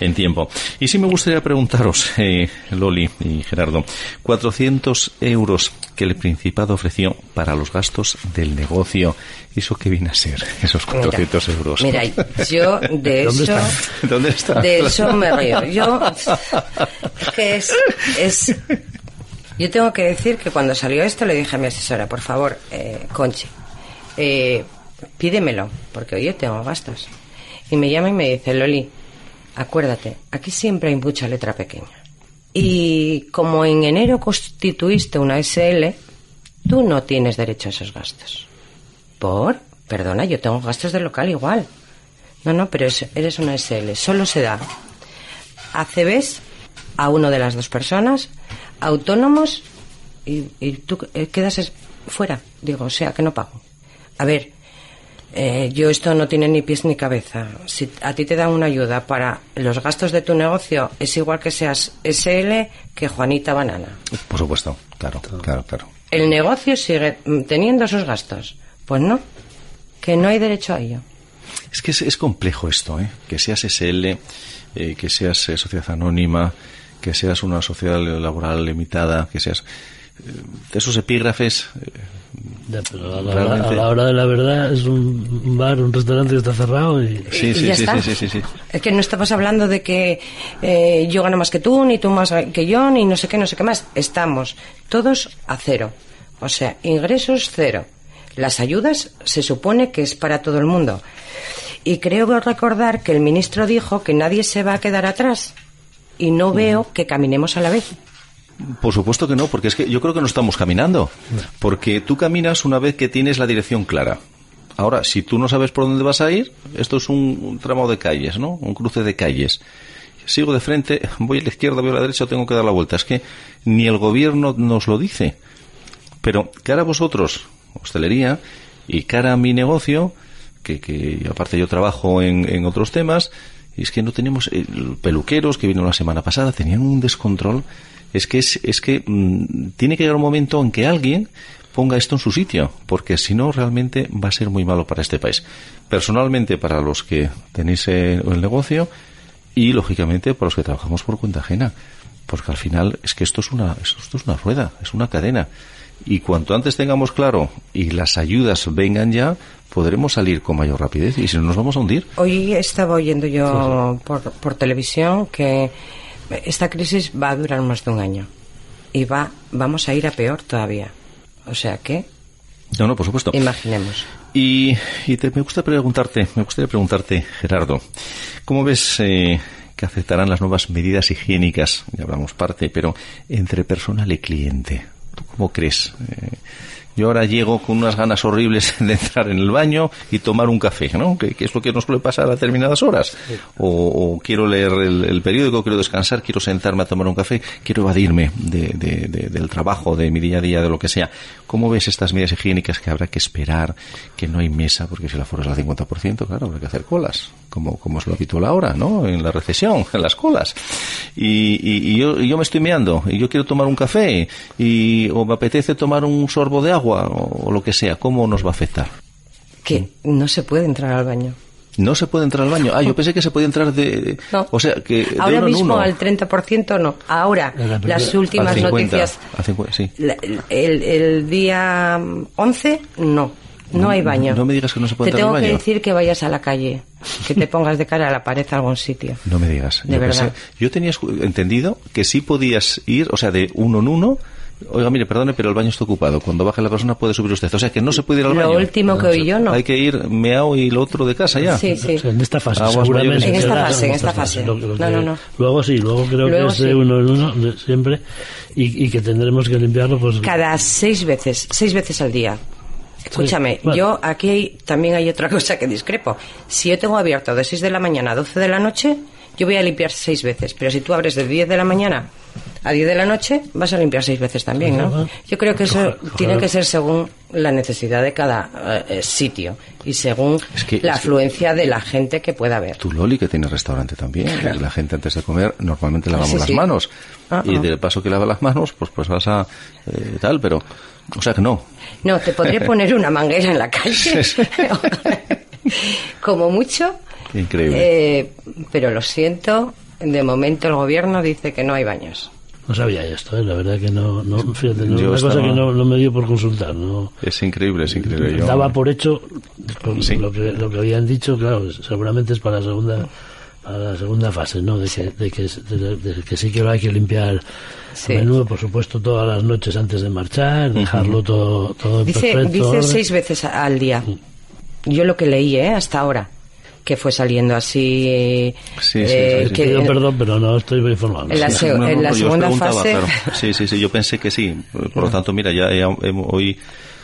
[SPEAKER 3] en tiempo. Y sí me gustaría preguntaros, eh, Loli y Gerardo, 400 euros que el Principado ofreció para los gastos del negocio. ¿Eso qué viene a ser, esos 400
[SPEAKER 4] Mira,
[SPEAKER 3] euros?
[SPEAKER 4] Mira, yo de
[SPEAKER 5] ¿Dónde
[SPEAKER 4] eso...
[SPEAKER 5] está?
[SPEAKER 3] ¿Dónde está?
[SPEAKER 4] De eso me río. Yo, es que es, es- Yo tengo que decir que cuando salió esto le dije a mi asesora, por favor, eh, Conchi, eh, pídemelo, porque oye, tengo gastos. Y me llama y me dice, Loli, acuérdate, aquí siempre hay mucha letra pequeña. Y como en enero constituiste una SL, tú no tienes derecho a esos gastos. ¿Por? Perdona, yo tengo gastos de local igual. No, no, pero es- eres una SL. Solo se da a CBs, a uno de las dos personas, autónomos, y, y tú eh, quedas fuera. Digo, o sea, que no pago. A ver, eh, yo esto no tiene ni pies ni cabeza. Si a ti te dan una ayuda para los gastos de tu negocio, es igual que seas SL que Juanita Banana.
[SPEAKER 3] Por supuesto, claro, claro, claro.
[SPEAKER 4] El negocio sigue mm, teniendo sus gastos. Pues no, que no hay derecho a ello.
[SPEAKER 3] Es que es, es complejo esto, ¿eh? Que seas SL, eh, que seas eh, sociedad anónima, que seas una sociedad laboral limitada, que seas... eh, de esos epígrafes... eh,
[SPEAKER 5] Ya, pero a la,
[SPEAKER 3] Realmente-
[SPEAKER 5] a la hora de la verdad es un bar, un restaurante que está cerrado y...
[SPEAKER 3] sí,
[SPEAKER 4] Y
[SPEAKER 3] sí,
[SPEAKER 4] ya
[SPEAKER 3] sí,
[SPEAKER 4] está.
[SPEAKER 3] sí, sí, sí, sí.
[SPEAKER 4] Es que no estamos hablando de que eh, yo gano más que tú, ni tú más que yo, ni no sé qué, no sé qué más. Estamos todos a cero. O sea, ingresos cero. Las ayudas se supone que es para todo el mundo. Y creo recordar que el ministro dijo que nadie se va a quedar atrás. Y no veo que caminemos a la vez.
[SPEAKER 3] Por supuesto que no, porque es que yo creo que no estamos caminando. Porque tú caminas una vez que tienes la dirección clara. Ahora, si tú no sabes por dónde vas a ir, esto es un, tramo de calles, ¿no? Un cruce de calles. Sigo de frente, voy a la izquierda, voy a la derecha, tengo que dar la vuelta. Es que ni el gobierno nos lo dice. Pero cara a vosotros, hostelería, y cara a mi negocio, que, que aparte yo trabajo en, en otros temas, y es que no tenemos eh, peluqueros que vino la semana pasada, tenían un descontrol. Es que es, es que mm, tiene que llegar un momento en que alguien ponga esto en su sitio, porque si no realmente va a ser muy malo para este país. Personalmente para los que tenéis eh, el negocio y lógicamente para los que trabajamos por cuenta ajena, porque al final es que esto es una esto es una rueda, es una cadena y cuanto antes tengamos claro y las ayudas vengan ya, podremos salir con mayor rapidez y si no nos vamos a hundir.
[SPEAKER 4] Hoy estaba oyendo yo por, por televisión que esta crisis va a durar más de un año. Y va, vamos a ir a peor todavía. O sea que,
[SPEAKER 3] No, no, por supuesto.
[SPEAKER 4] imaginemos.
[SPEAKER 3] Y, y te- me gusta preguntarte, me gustaría preguntarte, Gerardo, ¿cómo ves eh, que afectarán las nuevas medidas higiénicas? Ya hablamos parte, pero entre personal y cliente. ¿Tú cómo crees? Eh, yo ahora llego con unas ganas horribles de entrar en el baño y tomar un café, ¿no? Que, que es lo que nos suele pasar a determinadas horas. O, o quiero leer el, el periódico, quiero descansar, quiero sentarme a tomar un café, quiero evadirme de- de- de- del trabajo, de mi día a día, de lo que sea. ¿Cómo ves estas medidas higiénicas que habrá que esperar, que no hay mesa, porque si la aforo es al 50%, claro, habrá que hacer colas, como, como es lo habitual ahora, ¿no? En la recesión, en las colas. Y, y- y yo, y yo me estoy meando, y yo quiero tomar un café, y, o me apetece tomar un sorbo de agua, o, o lo que sea, ¿cómo nos va a afectar?
[SPEAKER 4] Que no se puede entrar al baño.
[SPEAKER 3] No se puede entrar al baño. Ah, yo pensé que se podía entrar de...
[SPEAKER 4] No.
[SPEAKER 3] O sea, que de
[SPEAKER 4] Ahora
[SPEAKER 3] uno en
[SPEAKER 4] mismo
[SPEAKER 3] uno.
[SPEAKER 4] al 30% no. Ahora,
[SPEAKER 5] En la primera-
[SPEAKER 4] las últimas
[SPEAKER 3] Al 50,
[SPEAKER 4] noticias.
[SPEAKER 3] al 50, sí.
[SPEAKER 4] La- El, el día 11, no. No hay baño.
[SPEAKER 3] No me digas que no se puede
[SPEAKER 4] Te
[SPEAKER 3] entrar
[SPEAKER 4] tengo
[SPEAKER 3] al
[SPEAKER 4] que
[SPEAKER 3] baño.
[SPEAKER 4] decir que vayas a la calle, que te pongas de cara a la pared a algún sitio.
[SPEAKER 3] No me digas.
[SPEAKER 4] De
[SPEAKER 3] yo,
[SPEAKER 4] verdad.
[SPEAKER 3] yo tenía escu- entendido que sí podías ir, o sea, de uno en uno, Oiga, mire, perdone, pero el baño está ocupado. Cuando baje la persona puede subir usted. O sea, que no se puede ir al
[SPEAKER 4] Lo
[SPEAKER 3] baño.
[SPEAKER 4] último que oí yo, no.
[SPEAKER 3] Hay que ir meao y lo otro de casa ya.
[SPEAKER 4] Sí, sí.
[SPEAKER 5] O sea, en esta fase,
[SPEAKER 3] Aguas
[SPEAKER 5] seguramente.
[SPEAKER 3] En
[SPEAKER 4] esta fase, en esta
[SPEAKER 5] fase.
[SPEAKER 4] fase.
[SPEAKER 5] Lo- lo
[SPEAKER 4] No,
[SPEAKER 5] que-
[SPEAKER 4] no, no.
[SPEAKER 5] Luego sí, luego creo
[SPEAKER 4] Luego
[SPEAKER 5] que es
[SPEAKER 4] sí.
[SPEAKER 5] de uno en uno de siempre y, y que tendremos que limpiarlo pues
[SPEAKER 4] Cada seis veces, seis veces al día. Escúchame,
[SPEAKER 5] bueno.
[SPEAKER 4] yo aquí hay- también hay otra cosa que discrepo. Si yo tengo abierto de 6 de la mañana a 12 de la noche, yo voy a limpiar seis veces. Pero si tú abres de 10 de la mañana a 10 de la noche, vas a limpiar seis veces también, ¿no? Yo creo que eso tiene que ser según la necesidad de cada eh, eh, sitio y según
[SPEAKER 3] Es que-
[SPEAKER 4] la afluencia de la gente que pueda haber.
[SPEAKER 3] Tu Loli, que tiene restaurante también. La gente antes de comer normalmente lavamos
[SPEAKER 4] Sí,
[SPEAKER 3] las
[SPEAKER 4] sí.
[SPEAKER 3] manos.
[SPEAKER 4] Ah,
[SPEAKER 3] y
[SPEAKER 4] ah.
[SPEAKER 3] del paso que lava las manos, pues pues vas a eh, tal, pero... O sea que no.
[SPEAKER 4] No, te podré poner una manguera en la calle. Como mucho.
[SPEAKER 3] Increíble.
[SPEAKER 4] Eh, pero lo siento, de momento el gobierno dice que no hay baños.
[SPEAKER 5] no sabía esto, ¿eh? la verdad que no, no fíjate, no,
[SPEAKER 3] Yo
[SPEAKER 5] una cosa
[SPEAKER 3] estaba-
[SPEAKER 5] que no, no me dio por consultar, no
[SPEAKER 3] Es increíble, es increíble. Yo-
[SPEAKER 5] daba por hecho
[SPEAKER 3] Sí.
[SPEAKER 5] lo que lo que habían dicho, claro, seguramente es para la segunda para la segunda fase, ¿no? De que, de que, de- de que sí que lo hay que limpiar
[SPEAKER 4] Sí.
[SPEAKER 5] a menudo, por supuesto, todas las noches antes de marchar, dejarlo todo, todo en
[SPEAKER 4] Dice,
[SPEAKER 5] perfecto
[SPEAKER 4] dice seis veces al día. Yo lo que leí, ¿eh? Hasta ahora. Que fue saliendo así.
[SPEAKER 3] Sí, sí,
[SPEAKER 4] eh,
[SPEAKER 3] sí, sí.
[SPEAKER 4] que
[SPEAKER 5] Pido
[SPEAKER 4] en-
[SPEAKER 5] perdón, pero no estoy informado.
[SPEAKER 4] En la
[SPEAKER 5] Sí.
[SPEAKER 4] se-
[SPEAKER 3] No, no,
[SPEAKER 4] en la
[SPEAKER 3] no, yo os
[SPEAKER 4] segunda fase-
[SPEAKER 3] claro. Sí, sí, sí, yo pensé que sí. Por lo tanto, mira, ya, hoy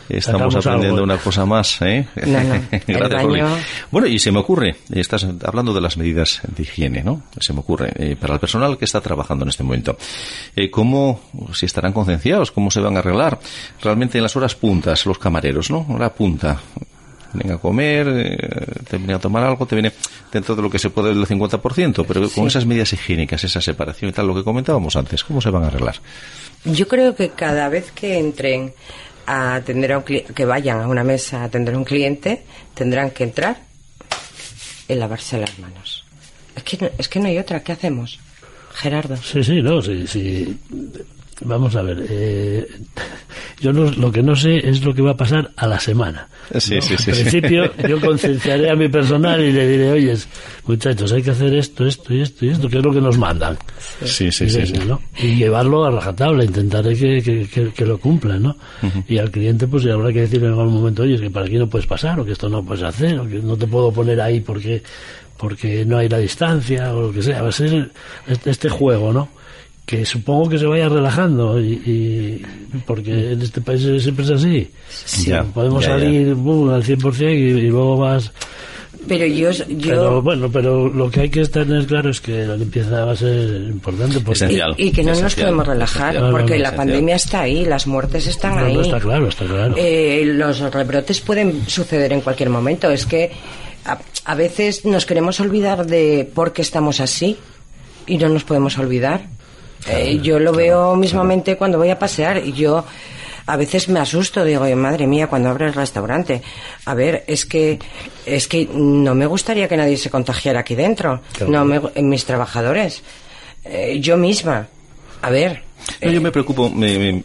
[SPEAKER 3] estamos
[SPEAKER 5] Sacamos
[SPEAKER 3] aprendiendo
[SPEAKER 5] algo.
[SPEAKER 3] una cosa más. ¿eh?
[SPEAKER 4] No, no,
[SPEAKER 3] Gracias,
[SPEAKER 4] baño-.
[SPEAKER 3] Bueno, y se me ocurre, estás hablando de las medidas de higiene, ¿no? Se me ocurre, eh, para el personal que está trabajando en este momento, eh, ¿cómo, si estarán concienciados, cómo se van a arreglar? Realmente en las horas puntas, los camareros, ¿no? Hora punta. Vienen a comer, eh, te vienen a tomar algo, te viene dentro de lo que se puede del 50%, pero con esas medidas higiénicas, esa separación y tal, lo que comentábamos antes, ¿cómo se van a arreglar?
[SPEAKER 4] Yo creo que cada vez que entren a atender a un cli- que vayan a una mesa a atender a un cliente, tendrán que entrar y lavarse las manos. Es que no, es que no hay otra. ¿Qué hacemos, Gerardo?
[SPEAKER 5] Sí, sí, no, sí, sí. Vamos a ver, eh, yo no- lo que no sé es lo que va a pasar a la semana.
[SPEAKER 3] Sí,
[SPEAKER 5] ¿no?
[SPEAKER 3] sí, sí, sí.
[SPEAKER 5] principio, yo concienciaré a mi personal y le diré, oye, muchachos, hay que hacer esto, esto y esto y esto, que es lo que nos mandan.
[SPEAKER 3] Sí, sí,
[SPEAKER 5] Y
[SPEAKER 3] sí.
[SPEAKER 5] Y llevarlo a rajatabla, intentaré que, que, que- que lo cumplan, ¿no? Y al cliente, pues ya habrá que decirle en algún momento, oye, es que para aquí no puedes pasar, o que esto no puedes hacer, o que no te puedo poner ahí porque porque no hay la distancia, o lo que sea. Va a ser este, este juego, ¿no? Que supongo que se vaya relajando, y, y- porque en este país siempre es así.
[SPEAKER 3] Ya,
[SPEAKER 5] Podemos
[SPEAKER 3] ya, ya.
[SPEAKER 5] salir boom, al 100% y, y luego vas...
[SPEAKER 4] Pero yo, yo
[SPEAKER 5] Pero bueno, pero lo que hay que tener claro es que la limpieza va a ser importante. Porque,
[SPEAKER 3] Esencial.
[SPEAKER 4] y, y que no nos podemos relajar
[SPEAKER 3] esencial.
[SPEAKER 4] porque
[SPEAKER 5] No, no,
[SPEAKER 4] la pandemia está ahí, las muertes están
[SPEAKER 5] No, no,
[SPEAKER 4] ahí.
[SPEAKER 5] está claro, está claro.
[SPEAKER 4] Eh, los rebrotes pueden suceder en cualquier momento. Es que a, a veces nos queremos olvidar de por qué estamos así y no nos podemos olvidar. Eh, yo lo veo mismamente cuando voy a pasear y yo a veces me asusto, digo, "Ay, madre mía, cuando abre el restaurante. A ver, es que es que no me gustaría que nadie se contagiara aquí dentro.
[SPEAKER 5] Claro.
[SPEAKER 4] No me, en mis trabajadores. Eh, yo misma. A ver,
[SPEAKER 3] No, yo me preocupo, me, me-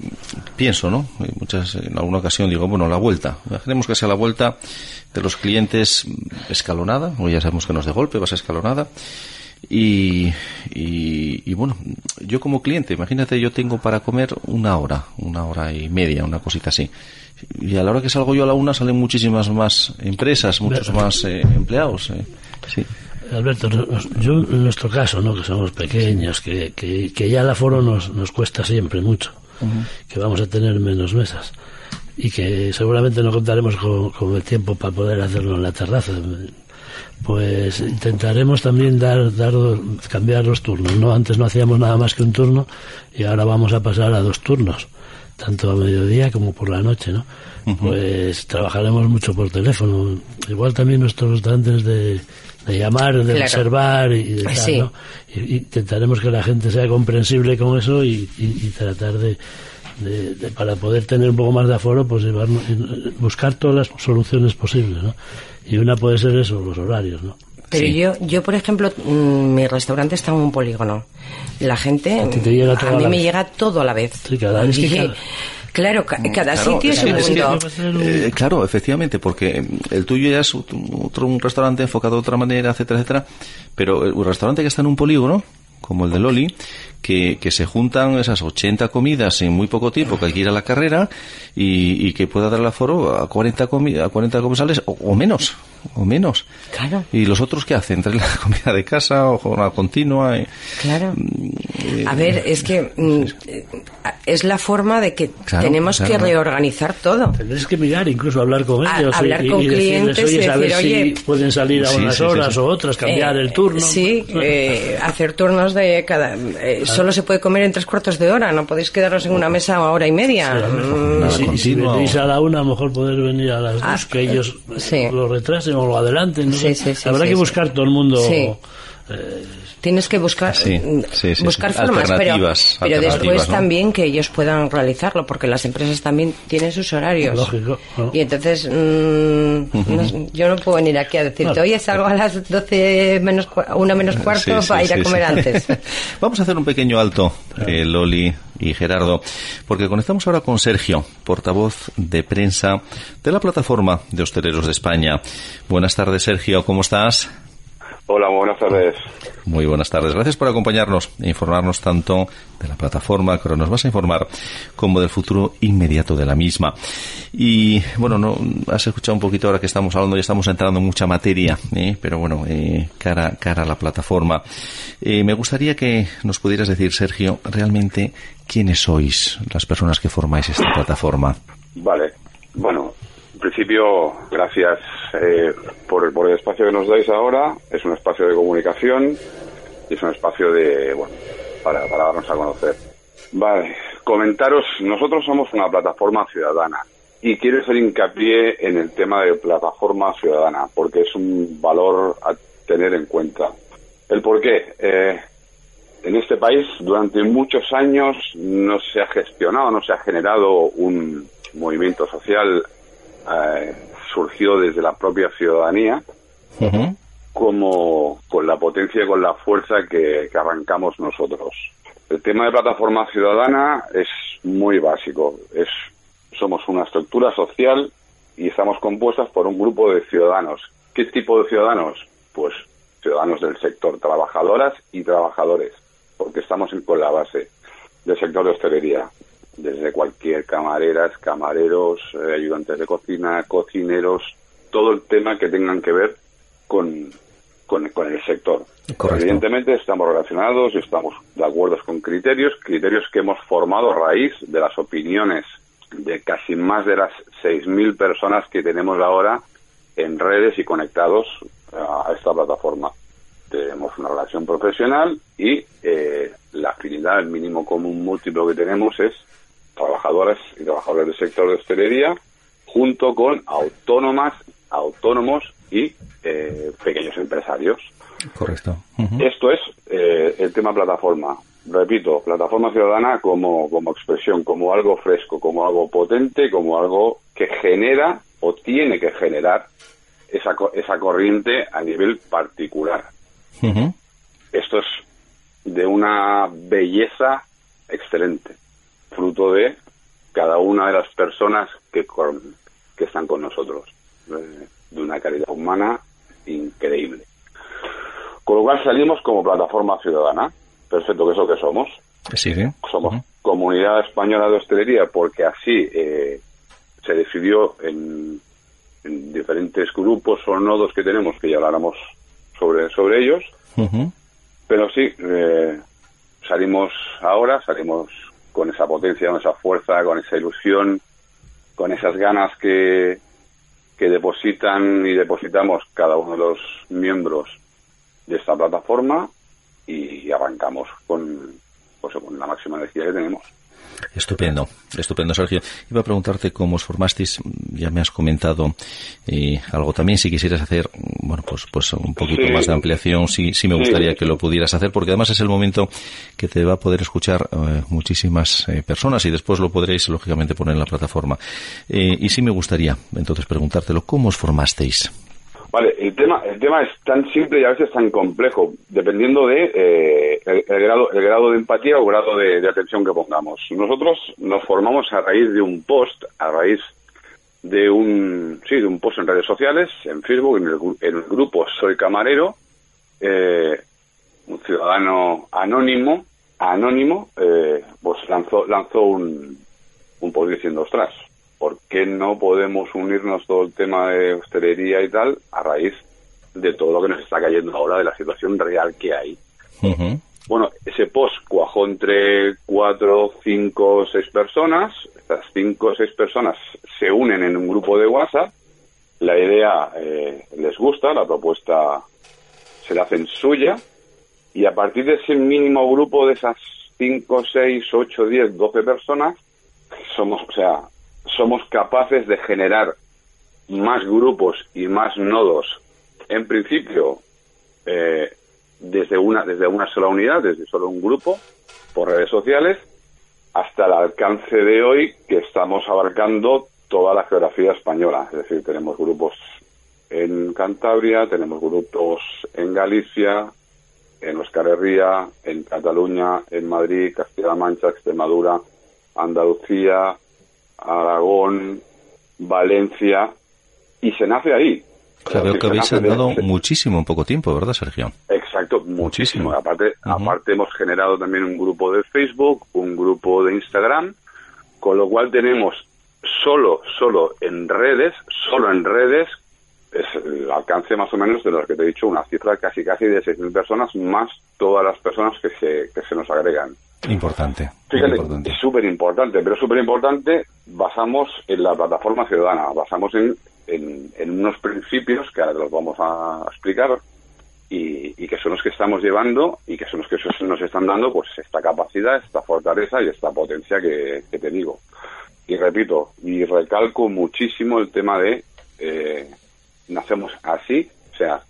[SPEAKER 3] pienso, ¿no? En Muchas, en alguna ocasión digo, bueno, la vuelta. Imaginemos que sea la vuelta de los clientes escalonada, o ya sabemos que no es de golpe, va a ser escalonada. Y, y, y bueno, yo como cliente, imagínate, yo tengo para comer una hora, una hora y media, una cosita así. Y a la hora que salgo yo a la una salen muchísimas más empresas, muchos más eh, empleados. eh. Sí.
[SPEAKER 5] Alberto, yo en nuestro caso, ¿no? que somos pequeños, que, que, que ya el aforo nos, nos cuesta siempre mucho, que vamos a tener menos mesas y que seguramente no contaremos con, con el tiempo para poder hacerlo en la terraza. Pues intentaremos también dar, dar, cambiar los turnos. ¿no? Antes no hacíamos nada más que un turno y ahora vamos a pasar a dos turnos, tanto a mediodía como por la noche. ¿no? Pues trabajaremos mucho por teléfono. Igual también nuestros restaurantes de, de llamar, de
[SPEAKER 4] Claro.
[SPEAKER 5] reservar y de tal,
[SPEAKER 4] Sí.
[SPEAKER 5] ¿no? Y, y intentaremos que la gente sea comprensible con eso y, y- y tratar de, de- de- para poder tener un poco más de aforo, pues llevarnos, buscar todas las soluciones posibles, ¿no? Y una puede ser eso, los horarios, ¿no?
[SPEAKER 4] Pero
[SPEAKER 3] Sí.
[SPEAKER 4] yo, yo, por ejemplo, mm, mi restaurante está en un polígono. La gente,
[SPEAKER 5] A ti te llega todo
[SPEAKER 4] a mí
[SPEAKER 5] la
[SPEAKER 4] me
[SPEAKER 5] vez.
[SPEAKER 4] llega todo a la vez.
[SPEAKER 5] Sí, cada vez que
[SPEAKER 4] Y-
[SPEAKER 5] cada-
[SPEAKER 4] Claro, ca- cada
[SPEAKER 3] Claro,
[SPEAKER 4] sitio es un
[SPEAKER 3] es que-
[SPEAKER 4] mundo.
[SPEAKER 3] Eh, claro, efectivamente, porque el tuyo ya es otro, otro- un restaurante enfocado de otra manera, etcétera, etcétera. Pero el restaurante que está en un polígono, como el de Loli, que, que se juntan esas 80 comidas en muy poco tiempo, que hay que ir a la carrera y, y que pueda dar el aforo a 40, comi a 40 comensales o, o, menos, o menos.
[SPEAKER 4] Claro.
[SPEAKER 3] ¿Y los otros qué hacen? ¿Traen la comida de casa o una continua? Y,
[SPEAKER 4] claro. Eh, a ver, es que mm, es la forma de que claro, tenemos claro. que reorganizar todo.
[SPEAKER 5] Tendréis que mirar, incluso hablar con ellos.
[SPEAKER 4] A, hablar
[SPEAKER 5] y,
[SPEAKER 4] con
[SPEAKER 5] y
[SPEAKER 4] clientes
[SPEAKER 5] decirles, oye,
[SPEAKER 4] y
[SPEAKER 5] saber
[SPEAKER 4] decir,
[SPEAKER 5] si
[SPEAKER 4] oye,
[SPEAKER 5] pueden salir a
[SPEAKER 3] sí,
[SPEAKER 5] unas
[SPEAKER 3] sí,
[SPEAKER 5] horas
[SPEAKER 3] sí,
[SPEAKER 5] o otras, cambiar
[SPEAKER 4] eh,
[SPEAKER 5] el turno.
[SPEAKER 4] Sí, eh, hacer turnos de cada. Eh, solo se puede comer en tres cuartos de hora, no podéis quedaros en una mesa a hora y media.
[SPEAKER 5] Mm, si, y si venís a la una, a lo mejor poder venir a las dos,
[SPEAKER 4] Ah,
[SPEAKER 5] que ellos
[SPEAKER 4] sí.
[SPEAKER 5] lo retrasen o lo adelanten. ¿no?
[SPEAKER 4] Sí, sí, sí,
[SPEAKER 5] Habrá
[SPEAKER 4] sí,
[SPEAKER 5] que
[SPEAKER 4] sí.
[SPEAKER 5] buscar todo el mundo.
[SPEAKER 4] Tienes que buscar,
[SPEAKER 3] Sí, sí, sí,
[SPEAKER 4] buscar
[SPEAKER 3] sí.
[SPEAKER 4] formas, pero,
[SPEAKER 3] Alternativas,
[SPEAKER 4] pero
[SPEAKER 3] alternativas,
[SPEAKER 4] después
[SPEAKER 3] ¿no?
[SPEAKER 4] también que ellos puedan realizarlo, porque las empresas también tienen sus horarios.
[SPEAKER 5] Lógico, ¿no?
[SPEAKER 4] Y entonces, mm, no- yo no puedo venir aquí a decirte, oye, salgo a las 12 menos, una menos cuarto
[SPEAKER 3] Sí, sí,
[SPEAKER 4] para ir a
[SPEAKER 3] sí,
[SPEAKER 4] comer
[SPEAKER 3] sí.
[SPEAKER 4] antes.
[SPEAKER 3] Vamos a hacer un pequeño alto, eh, Loli y Gerardo, porque conectamos ahora con Sergio, portavoz de prensa de la plataforma de hosteleros de España. Buenas tardes, Sergio, ¿cómo estás?
[SPEAKER 6] Hola, buenas tardes.
[SPEAKER 3] Muy buenas tardes. Gracias por acompañarnos e informarnos tanto de la plataforma que ahora nos vas a informar como del futuro inmediato de la misma. Y bueno, no has escuchado un poquito ahora que estamos hablando, ya estamos entrando en mucha materia, ¿eh? pero bueno, eh, cara, cara a la plataforma. Eh, me gustaría que nos pudieras decir, Sergio, realmente quiénes sois las personas que formáis esta plataforma.
[SPEAKER 6] Vale, bueno, en principio, gracias eh, por, por el espacio que nos dais ahora. Es un espacio de comunicación y es un espacio de, bueno, para, para darnos a conocer. Vale, comentaros, nosotros somos una plataforma ciudadana y quiero hacer hincapié en el tema de plataforma ciudadana porque es un valor a tener en cuenta. ¿El por qué? Eh, en este país durante muchos años no se ha gestionado, no se ha generado un movimiento social eh, surgido desde la propia ciudadanía como con la potencia y con la fuerza que, que arrancamos nosotros. El tema de plataforma ciudadana es muy básico. Es, somos una estructura social y estamos compuestas por un grupo de ciudadanos. ¿Qué tipo de ciudadanos? Pues ciudadanos del sector, trabajadoras y trabajadores, porque estamos en- con la base del sector de hostelería, desde cualquier camareras, camareros, eh, ayudantes de cocina, cocineros, todo el tema que tengan que ver con, con, con el sector.
[SPEAKER 3] Correcto.
[SPEAKER 6] Evidentemente estamos relacionados y estamos de acuerdo con criterios, criterios que hemos formado a raíz de las opiniones de casi más de las 6.000 personas que tenemos ahora en redes y conectados a esta plataforma. Tenemos una relación profesional y eh, la afinidad, el mínimo común múltiplo que tenemos es trabajadoras y trabajadores del sector de hostelería junto con autónomas, autónomos y eh, pequeños empresarios.
[SPEAKER 3] Correcto.
[SPEAKER 6] Esto es eh, el tema plataforma. Repito, plataforma ciudadana como, como expresión, como algo fresco, como algo potente, como algo que genera o tiene que generar esa, esa corriente a nivel particular. Esto es de una belleza excelente, fruto de cada una de las personas que, con- que están con nosotros, eh, de una calidad humana increíble. Con lo cual salimos como plataforma ciudadana, perfecto que es lo que somos,
[SPEAKER 3] Sí, sí.
[SPEAKER 6] somos comunidad española de hostelería porque así eh, se decidió en, en diferentes grupos o nodos que tenemos, que ya habláramos sobre, sobre ellos, pero sí, eh, salimos ahora, salimos con esa potencia, con esa fuerza, con esa ilusión, con esas ganas que, que depositan y depositamos cada uno de los miembros de esta plataforma y arrancamos con, pues, con la máxima energía que tenemos.
[SPEAKER 3] Estupendo, estupendo, Sergio. Iba a preguntarte cómo os formasteis. Ya me has comentado eh, algo también. Si quisieras hacer, bueno, pues, pues un poquito
[SPEAKER 6] Sí.
[SPEAKER 3] más de ampliación, sí, sí me
[SPEAKER 6] Sí.
[SPEAKER 3] gustaría que lo pudieras hacer, porque además es el momento que te va a poder escuchar eh, muchísimas eh, personas y después lo podréis, lógicamente, poner en la plataforma. Eh, y sí me gustaría, entonces, preguntártelo, ¿cómo os formasteis?
[SPEAKER 6] Vale, el tema, el tema es tan simple y a veces tan complejo, dependiendo de eh, el, grado, el grado de empatía o grado de, atención que pongamos. Nosotros nos formamos a raíz de un post, a raíz de un, sí, de un post en redes sociales, en Facebook, en el, gru- en el grupo Soy Camarero, eh, un ciudadano anónimo, anónimo, eh, pues lanzó, lanzó un, un post diciendo, ostras, ¿por qué no podemos unirnos todo el tema de hostelería y tal a raíz de todo lo que nos está cayendo ahora, de la situación real que hay? Bueno, ese post cuajó entre cuatro, cinco, seis personas. Estas cinco o seis personas se unen en un grupo de WhatsApp. La idea eh, les gusta, la propuesta se la hacen suya. Y a partir de ese mínimo grupo de esas cinco, seis, ocho, diez, doce personas, somos, o sea, somos capaces de generar más grupos y más nodos. En principio, eh, desde una, desde una sola unidad, desde solo un grupo, por redes sociales, hasta el alcance de hoy que estamos abarcando toda la geografía española. Es decir, tenemos grupos en Cantabria, tenemos grupos en Galicia, en Euskal Herria, en Cataluña, en Madrid, Castilla-La Mancha, Extremadura, Andalucía, Aragón, Valencia, y se nace ahí.
[SPEAKER 3] Claro, que habéis andado muchísimo en poco tiempo, ¿verdad, Sergio?
[SPEAKER 6] Exacto, muchísimo. Aparte, aparte hemos generado también un grupo de Facebook, un grupo de Instagram, con lo cual tenemos solo, solo en redes, solo en redes, es el alcance más o menos de lo que te he dicho, una cifra casi casi de 6.000 personas, más todas las personas que se, que se nos agregan.
[SPEAKER 3] Importante.
[SPEAKER 6] Fíjate, es súper importante, pero súper importante, basamos en la plataforma ciudadana, basamos en en, unos principios que ahora los vamos a explicar y, que son los que estamos llevando y que son los que nos están dando pues esta capacidad, esta fortaleza y esta potencia que, te digo. Y repito, y recalco muchísimo el tema de eh, nacemos así, o sea,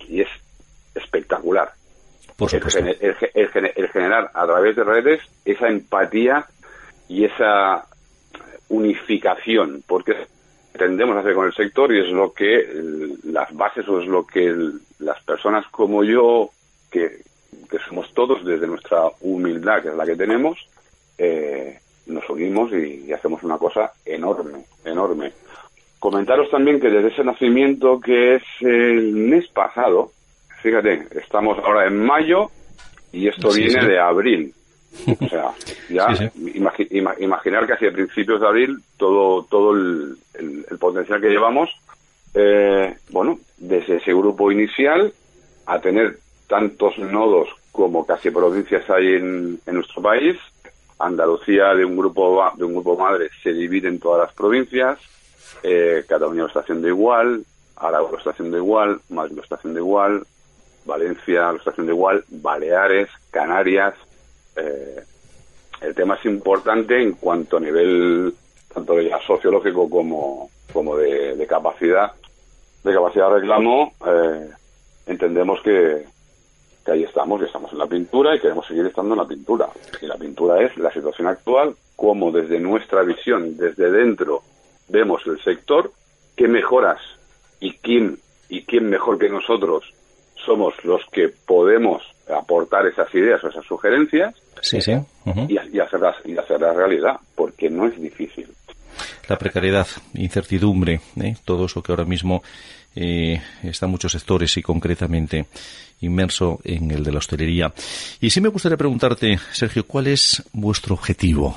[SPEAKER 6] y es espectacular.
[SPEAKER 3] Por
[SPEAKER 6] el, el, generar a través de redes esa empatía y esa unificación, porque tendemos a hacer con el sector y es lo que las bases o es lo que las personas como yo, que, somos todos desde nuestra humildad, que es la que tenemos, eh, nos unimos y, hacemos una cosa enorme, enorme. Comentaros también que desde ese nacimiento que es el mes pasado, fíjate, estamos ahora en mayo y esto viene de abril. O sea, ya imaginar que hacia principios de abril todo, todo el, potencial que llevamos, eh, bueno, desde ese grupo inicial a tener tantos nodos como casi provincias hay en, nuestro país. Andalucía de un grupo de un grupo madre se divide en todas las provincias. Eh, Cataluña lo está haciendo igual, Aragón lo está haciendo igual, Madrid lo está haciendo igual, Valencia haciendo igual, Baleares, Canarias, eh, el tema es importante en cuanto a nivel tanto de sociológico como, como de, capacidad de capacidad de reclamo eh, entendemos que, que ahí estamos, que estamos en la pintura y queremos seguir estando en la pintura. Y la pintura es la situación actual, como desde nuestra visión, desde dentro, vemos el sector, qué mejoras y quién, y quién mejor que nosotros somos los que podemos aportar esas ideas o esas sugerencias
[SPEAKER 3] sí, sí.
[SPEAKER 6] y, hacerlas, y hacerlas realidad, porque no es difícil.
[SPEAKER 3] La precariedad, incertidumbre, ¿eh? todo eso que ahora mismo eh, está en muchos sectores y concretamente inmerso en el de la hostelería. Y sí me gustaría preguntarte, Sergio, ¿cuál es vuestro objetivo?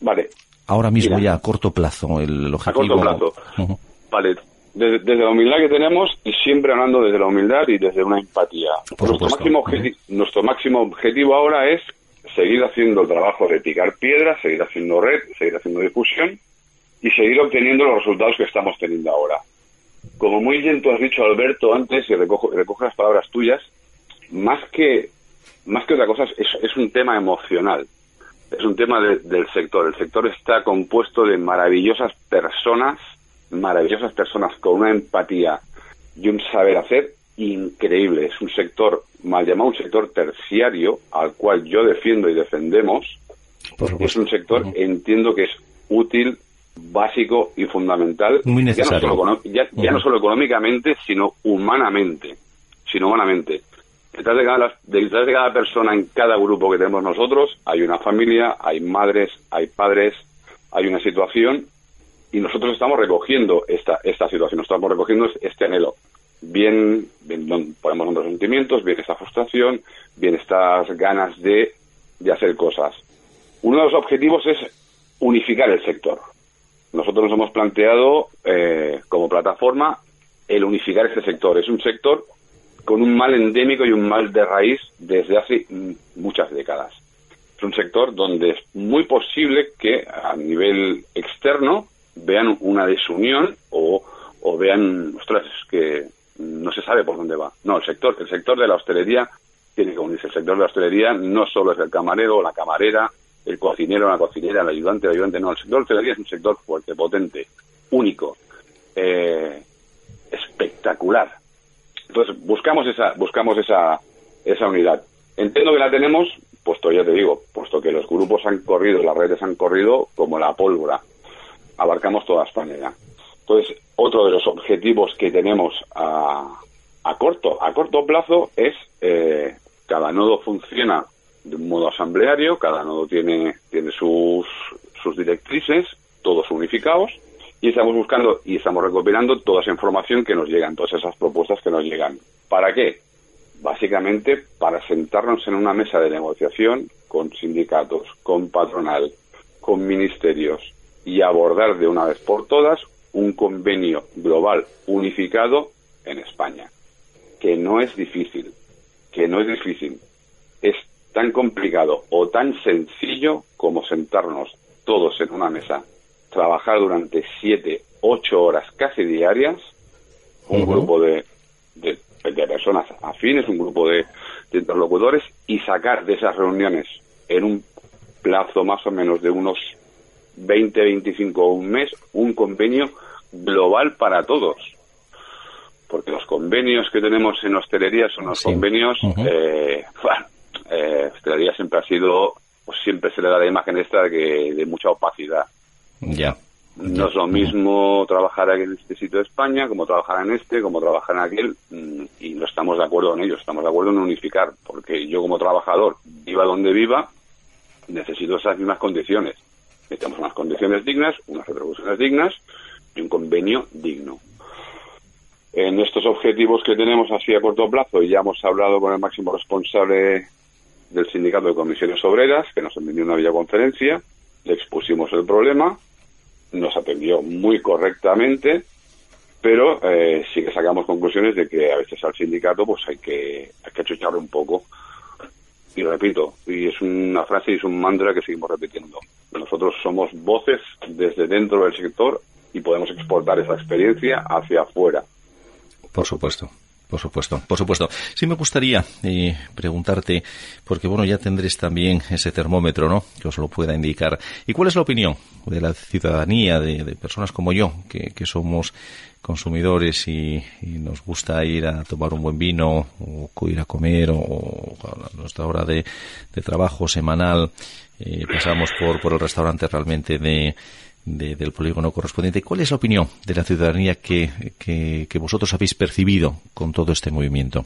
[SPEAKER 6] Vale.
[SPEAKER 3] Ahora mismo ya a corto plazo, el, objetivo.
[SPEAKER 6] A corto plazo. Vale, desde, la humildad que tenemos y siempre hablando desde la humildad y desde una empatía. nuestro, máximo nuestro máximo objetivo ahora es seguir haciendo el trabajo de picar piedras, seguir haciendo red, seguir haciendo difusión y seguir obteniendo los resultados que estamos teniendo ahora. Como muy bien tú has dicho, Alberto, antes, y recojo, recojo las palabras tuyas, más que, más que otra cosa es, es un tema emocional. Es un tema del sector. El sector está compuesto de maravillosas personas maravillosas personas con una empatía y un saber hacer increíble. Es un sector, mal llamado un sector terciario, al cual yo defiendo y defendemos, es un sector, entiendo que es útil, básico y fundamental,
[SPEAKER 3] Muy necesario.
[SPEAKER 6] Ya, no solo, económicamente, sino humanamente. Sino humanamente. Detrás de, cada, detrás de cada persona en cada grupo que tenemos nosotros hay una familia, hay madres, hay padres, hay una situación y nosotros estamos recogiendo esta, esta situación, estamos recogiendo este anhelo. bien, bien podemos nombrar sentimientos, bien esta frustración, bien estas ganas de, de hacer cosas. Uno de los objetivos es unificar el sector. Nosotros nos hemos planteado eh, como plataforma el unificar este sector. Es un sector con un mal endémico y un mal de raíz desde hace muchas décadas. Es un sector donde es muy posible que a nivel externo vean una desunión o, o vean, ostras, que no se sabe por dónde va. No, el sector, el sector de la hostelería tiene que unirse. El sector de la hostelería no solo es el camarero o la camarera, el cocinero, la cocinera, el ayudante, el ayudante, no. El sector de la hostelería es un sector fuerte, potente, único, eh, espectacular. Entonces buscamos esa, buscamos esa, esa unidad. Entiendo que la tenemos, puesto ya te digo, puesto que los grupos han corrido, las redes han corrido como la pólvora. Abarcamos toda España ya. Entonces, otro de los objetivos que tenemos a, a corto, a corto plazo es eh, cada nodo funciona de un modo asambleario, cada nodo tiene, tiene sus, sus directrices, todos unificados, y estamos buscando y estamos recopilando toda esa información que nos llegan, todas esas propuestas que nos llegan. ¿Para qué? Básicamente para sentarnos en una mesa de negociación con sindicatos, con patronal, con ministerios y abordar de una vez por todas un convenio global unificado en España, que no es difícil, que no es difícil, es tan complicado o tan sencillo como sentarnos todos en una mesa, trabajar durante siete, ocho horas casi diarias, un grupo de, de, personas afines, un grupo de, de interlocutores y sacar de esas reuniones en un plazo más o menos de unos 20, 25 o un mes, un convenio global para todos. Porque los convenios que tenemos en hostelería son los convenios, eh, bueno, eh, hostelería siempre ha sido, pues siempre se le da la imagen esta de, de mucha opacidad.
[SPEAKER 3] Ya.
[SPEAKER 6] No es lo mismo trabajar en este sitio de España como trabajar en este, como trabajar en aquel, mm, y no estamos de acuerdo en ello, estamos de acuerdo en unificar, porque yo como trabajador, viva donde viva, necesito esas mismas condiciones. Necesitamos unas condiciones dignas, unas retribuciones dignas y un convenio digno. En estos objetivos que tenemos así a corto plazo, ya hemos hablado con el máximo responsable del Sindicato de Comisiones Obreras, que nos envió una videoconferencia, le expusimos el problema, nos atendió muy correctamente, pero eh, sí que sacamos conclusiones de que a veces al sindicato pues hay que, hay que achucharle un poco. Y repito, y es una frase y es un mantra que seguimos repitiendo. Nosotros somos voces desde dentro del sector y podemos exportar esa experiencia hacia afuera.
[SPEAKER 3] Por supuesto. Por supuesto, por supuesto. Sí me gustaría eh, preguntarte, porque bueno, ya tendréis también ese termómetro, ¿no? Que os lo pueda indicar. ¿Y cuál es la opinión de la ciudadanía, de, personas como yo, que, somos consumidores y, nos gusta ir a tomar un buen vino o ir a comer o, nuestra hora de, trabajo semanal eh, pasamos por, por el restaurante realmente de, del polígono correspondiente. ¿Cuál es la opinión de la ciudadanía que, que, vosotros habéis percibido con todo este movimiento?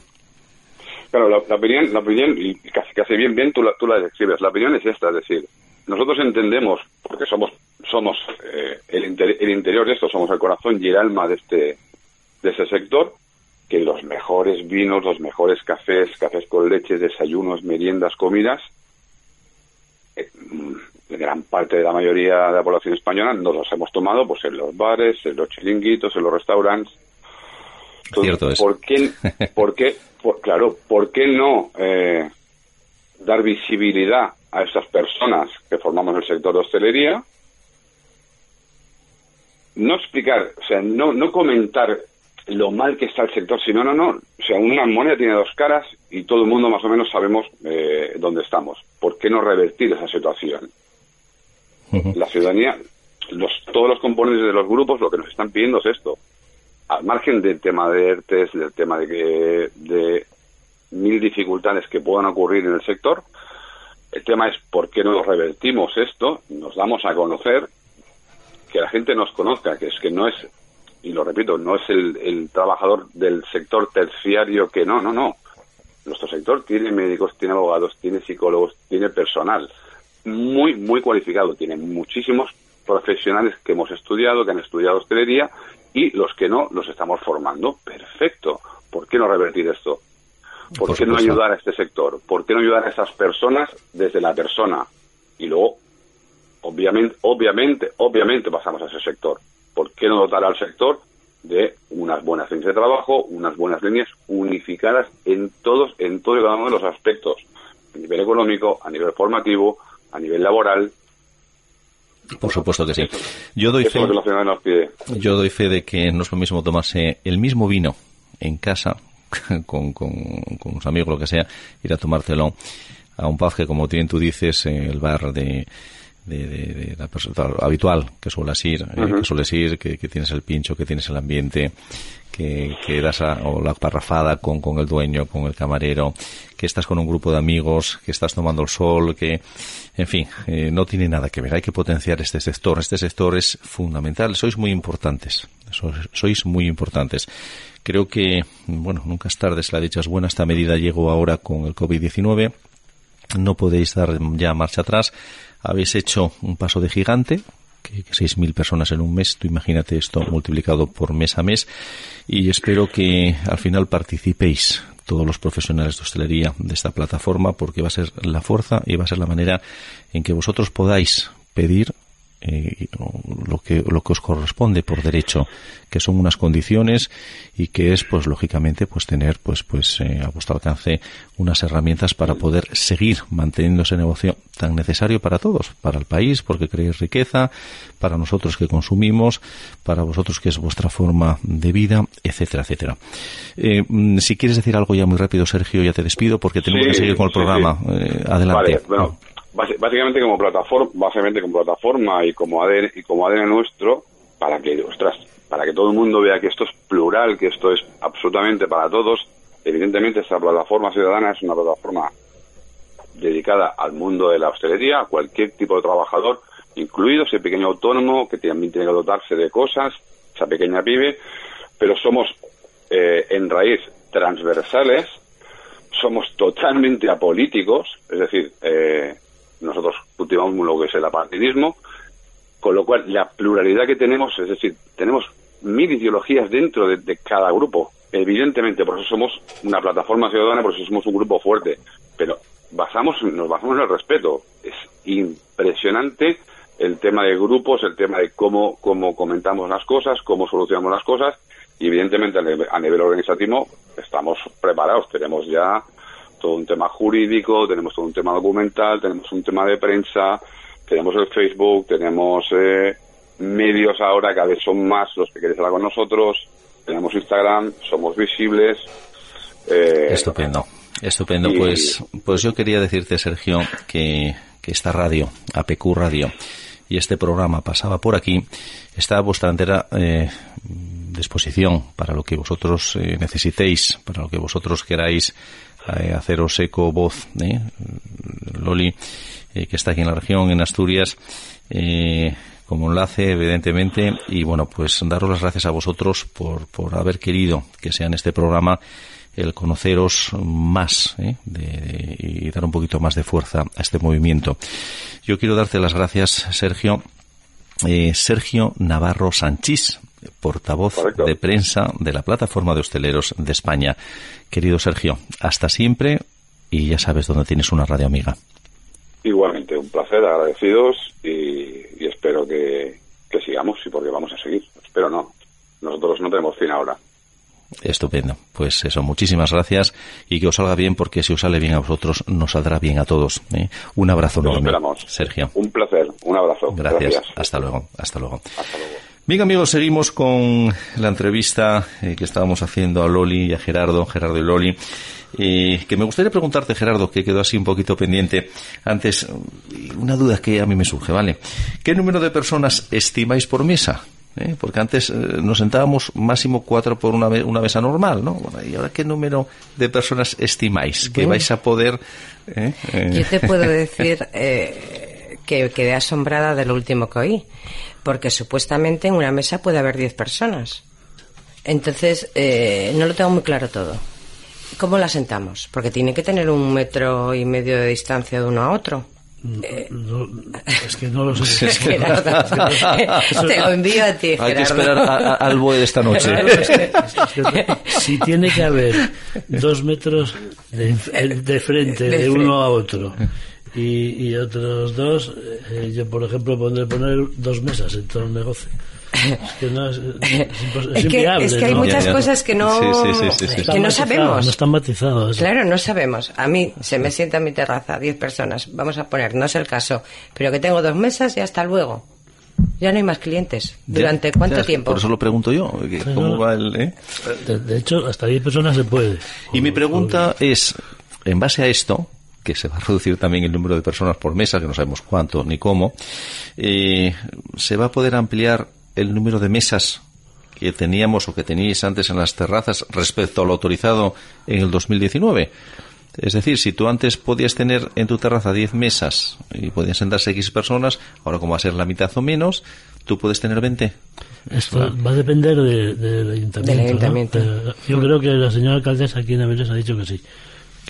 [SPEAKER 6] Claro, la, opinión, la opinión, y casi, casi bien, bien tú la, tú la describes, la opinión es esta, es decir, nosotros entendemos, porque somos, somos eh, el, el interior de esto, somos el corazón y el alma de este, de ese sector, que los mejores vinos, los mejores cafés, cafés con leche, desayunos, meriendas, comidas, eh, gran parte de la mayoría de la población española nos los hemos tomado pues en los bares, en los chiringuitos, en los restaurantes.
[SPEAKER 3] Cierto es.
[SPEAKER 6] ¿Por qué, por qué claro, por qué no eh, dar visibilidad a esas personas que formamos el sector de hostelería? No explicar, o sea, no, no comentar lo mal que está el sector, sino, no, no, o sea, una moneda tiene dos caras y todo el mundo más o menos sabemos eh, dónde estamos. ¿Por qué no revertir esa situación? La ciudadanía, los, todos los componentes de los grupos lo que nos están pidiendo es esto. Al margen del tema de ERTES, del tema de, que, de mil dificultades que puedan ocurrir en el sector, el tema es por qué no revertimos esto, nos damos a conocer, que la gente nos conozca, que es que no es, y lo repito, no es el, el trabajador del sector terciario que no, no, no. Nuestro sector tiene médicos, tiene abogados, tiene psicólogos, tiene personal muy, muy cualificado. Tiene muchísimos profesionales que hemos estudiado, que han estudiado hostelería y los que no los estamos formando. Perfecto. ¿Por qué no revertir esto? ¿Por, qué no ayudar a este sector? ¿Por qué no ayudar a esas personas desde la persona? Y luego, obviamente, obviamente, obviamente pasamos a ese sector. ¿Por qué no dotar al sector de unas buenas líneas de trabajo, unas buenas líneas unificadas en todos, en todo y cada uno de los aspectos, a nivel económico, a nivel formativo, a nivel laboral.
[SPEAKER 3] Por supuesto que sí. Yo doy, fe, yo doy fe de que no es lo mismo tomarse el mismo vino en casa con, con, con unos amigos, lo que sea, ir a tomártelo a un pub que, como bien tú dices, el bar de, de, la persona habitual que sueles ir, eh, que sueles ir, que, tienes el pincho, que tienes el ambiente, que, que das o la parrafada con, con el dueño, con el camarero, que estás con un grupo de amigos, que estás tomando el sol, que, en fin, eh, no tiene nada que ver. Hay que potenciar este sector. Este sector es fundamental. Sois muy importantes. Sois, muy importantes. Creo que, bueno, nunca es tarde, si la dicha es buena. Esta medida llegó ahora con el COVID-19. No podéis dar ya marcha atrás habéis hecho un paso de gigante, que, seis mil personas en un mes, tú imagínate esto multiplicado por mes a mes, y espero que al final participéis todos los profesionales de hostelería de esta plataforma porque va a ser la fuerza y va a ser la manera en que vosotros podáis pedir eh, lo que lo que os corresponde por derecho que son unas condiciones y que es pues lógicamente pues tener pues pues eh, a vuestro alcance unas herramientas para poder seguir manteniendo ese negocio tan necesario para todos para el país porque creéis riqueza para nosotros que consumimos para vosotros que es vuestra forma de vida etcétera etcétera. Eh, mm, si quieres decir algo ya muy rápido Sergio ya te despido porque tenemos que seguir con el programa. adelante
[SPEAKER 6] básicamente como plataforma, básicamente como plataforma y como ADN y como ADN nuestro para que, ostras, para que todo el mundo vea que esto es plural, que esto es absolutamente para todos. Evidentemente esta plataforma ciudadana es una plataforma dedicada al mundo de la hostelería, a cualquier tipo de trabajador, incluido ese pequeño autónomo que también tiene que dotarse de cosas, esa pequeña pibe, pero somos eh, en raíz transversales, somos totalmente apolíticos, es decir, eh, nosotros cultivamos lo que es el apartidismo, con lo cual la pluralidad que tenemos, es decir, tenemos mil ideologías dentro de, cada grupo, evidentemente, por eso somos una plataforma ciudadana, por eso somos un grupo fuerte, pero basamos, nos basamos en el respeto. Es impresionante el tema de grupos, el tema de cómo, cómo comentamos las cosas, cómo solucionamos las cosas, y evidentemente a nivel organizativo estamos preparados, tenemos ya todo un tema jurídico, tenemos todo un tema documental, tenemos un tema de prensa, tenemos el Facebook, tenemos eh, medios ahora, cada vez son más los que quieren hablar con nosotros, tenemos Instagram, somos visibles.
[SPEAKER 3] Eh, estupendo, estupendo. Pues, pues yo quería decirte, Sergio, que, que esta radio, APQ Radio, y este programa pasaba por aquí, está a vuestra entera eh, disposición para lo que vosotros necesitéis, para lo que vosotros queráis eh, haceros eco voz, ¿eh? Loli, eh, que está aquí en la región, en Asturias, como enlace, evidentemente, y bueno, pues daros las gracias a vosotros por, por haber querido que sea en este programa el conoceros más y dar un poquito más de fuerza a este movimiento. Yo quiero darte las gracias, Sergio. Sergio Navarro Sanchís, portavoz de prensa de la plataforma de hosteleros de España. Querido Sergio, hasta siempre y ya sabes dónde tienes una radio amiga.
[SPEAKER 6] Igualmente, un placer, agradecidos y, espero que, que, sigamos y porque vamos a seguir. Espero no. Nosotros no tenemos fin ahora.
[SPEAKER 3] Estupendo. Pues eso, muchísimas gracias y que os salga bien porque si os sale bien a vosotros, nos saldrá bien a todos. ¿eh? Un abrazo enorme. Sergio.
[SPEAKER 6] Un placer, un abrazo.
[SPEAKER 3] Gracias. Hasta luego. Hasta luego. Hasta luego. Bien amigos, seguimos con la entrevista eh, que estábamos haciendo a Loli y a Gerardo, Gerardo y Loli. Eh, que me gustaría preguntarte, Gerardo, que quedó así un poquito pendiente antes, una duda que a mí me surge, ¿vale? ¿Qué número de personas estimáis por mesa? ¿Eh? Porque antes nos sentábamos máximo cuatro por una, una mesa normal, ¿no? ¿Y ahora qué número de personas estimáis que vais a poder?
[SPEAKER 4] Yo te puedo decir que quedé asombrada de lo último que oí porque supuestamente en una mesa puede haber 10 personas. Entonces, eh, no lo tengo muy claro todo. ¿Cómo la sentamos? Porque tiene que tener un metro y medio de distancia de uno a otro.
[SPEAKER 5] No, es que no lo sé.
[SPEAKER 4] Gerardo, te lo envío a ti,
[SPEAKER 3] Hay que esperar a- a- al BOE de esta noche.
[SPEAKER 5] Claro, es que- es que si tiene que haber dos metros de, de frente
[SPEAKER 4] De
[SPEAKER 5] de, uno a otro y, y otros dos, eh, yo por ejemplo pondré poner dos mesas en todo el negocio. Es que no es, es es
[SPEAKER 4] que, es que hay
[SPEAKER 5] ¿no?
[SPEAKER 4] muchas
[SPEAKER 3] Ya, ya.
[SPEAKER 4] cosas que no,
[SPEAKER 3] Sí, sí, sí, sí, sí.
[SPEAKER 4] que no sabemos.
[SPEAKER 5] No están matizados.
[SPEAKER 4] Claro, no sabemos. A mí se me sienta en mi terraza 10 personas. Vamos a poner, no es el caso, pero que tengo dos mesas y hasta luego. Ya no hay más clientes. ¿Durante
[SPEAKER 3] Ya,
[SPEAKER 4] cuánto
[SPEAKER 3] ya,
[SPEAKER 4] tiempo?
[SPEAKER 3] Por eso lo pregunto yo. ¿Cómo
[SPEAKER 5] no.
[SPEAKER 3] va el...? eh?
[SPEAKER 5] De, de hecho, hasta 10 personas se puede.
[SPEAKER 3] Y mi pregunta es, en base a esto, que se va a reducir también el número de personas por mesa, que no sabemos cuánto ni cómo, eh, ¿se va a poder ampliar el número de mesas que teníamos o que teníais antes en las terrazas respecto a lo autorizado en el 2019? Es decir, si tú antes podías tener en tu terraza 10 mesas y podían sentarse X personas, ahora como va a ser la mitad o menos, tú puedes tener 20.
[SPEAKER 5] Esto va a depender de- del ayuntamiento.
[SPEAKER 4] Del
[SPEAKER 5] ¿no?
[SPEAKER 4] ayuntamiento.
[SPEAKER 5] Pero yo creo que la señora alcaldesa aquí en Avilés ha dicho que sí.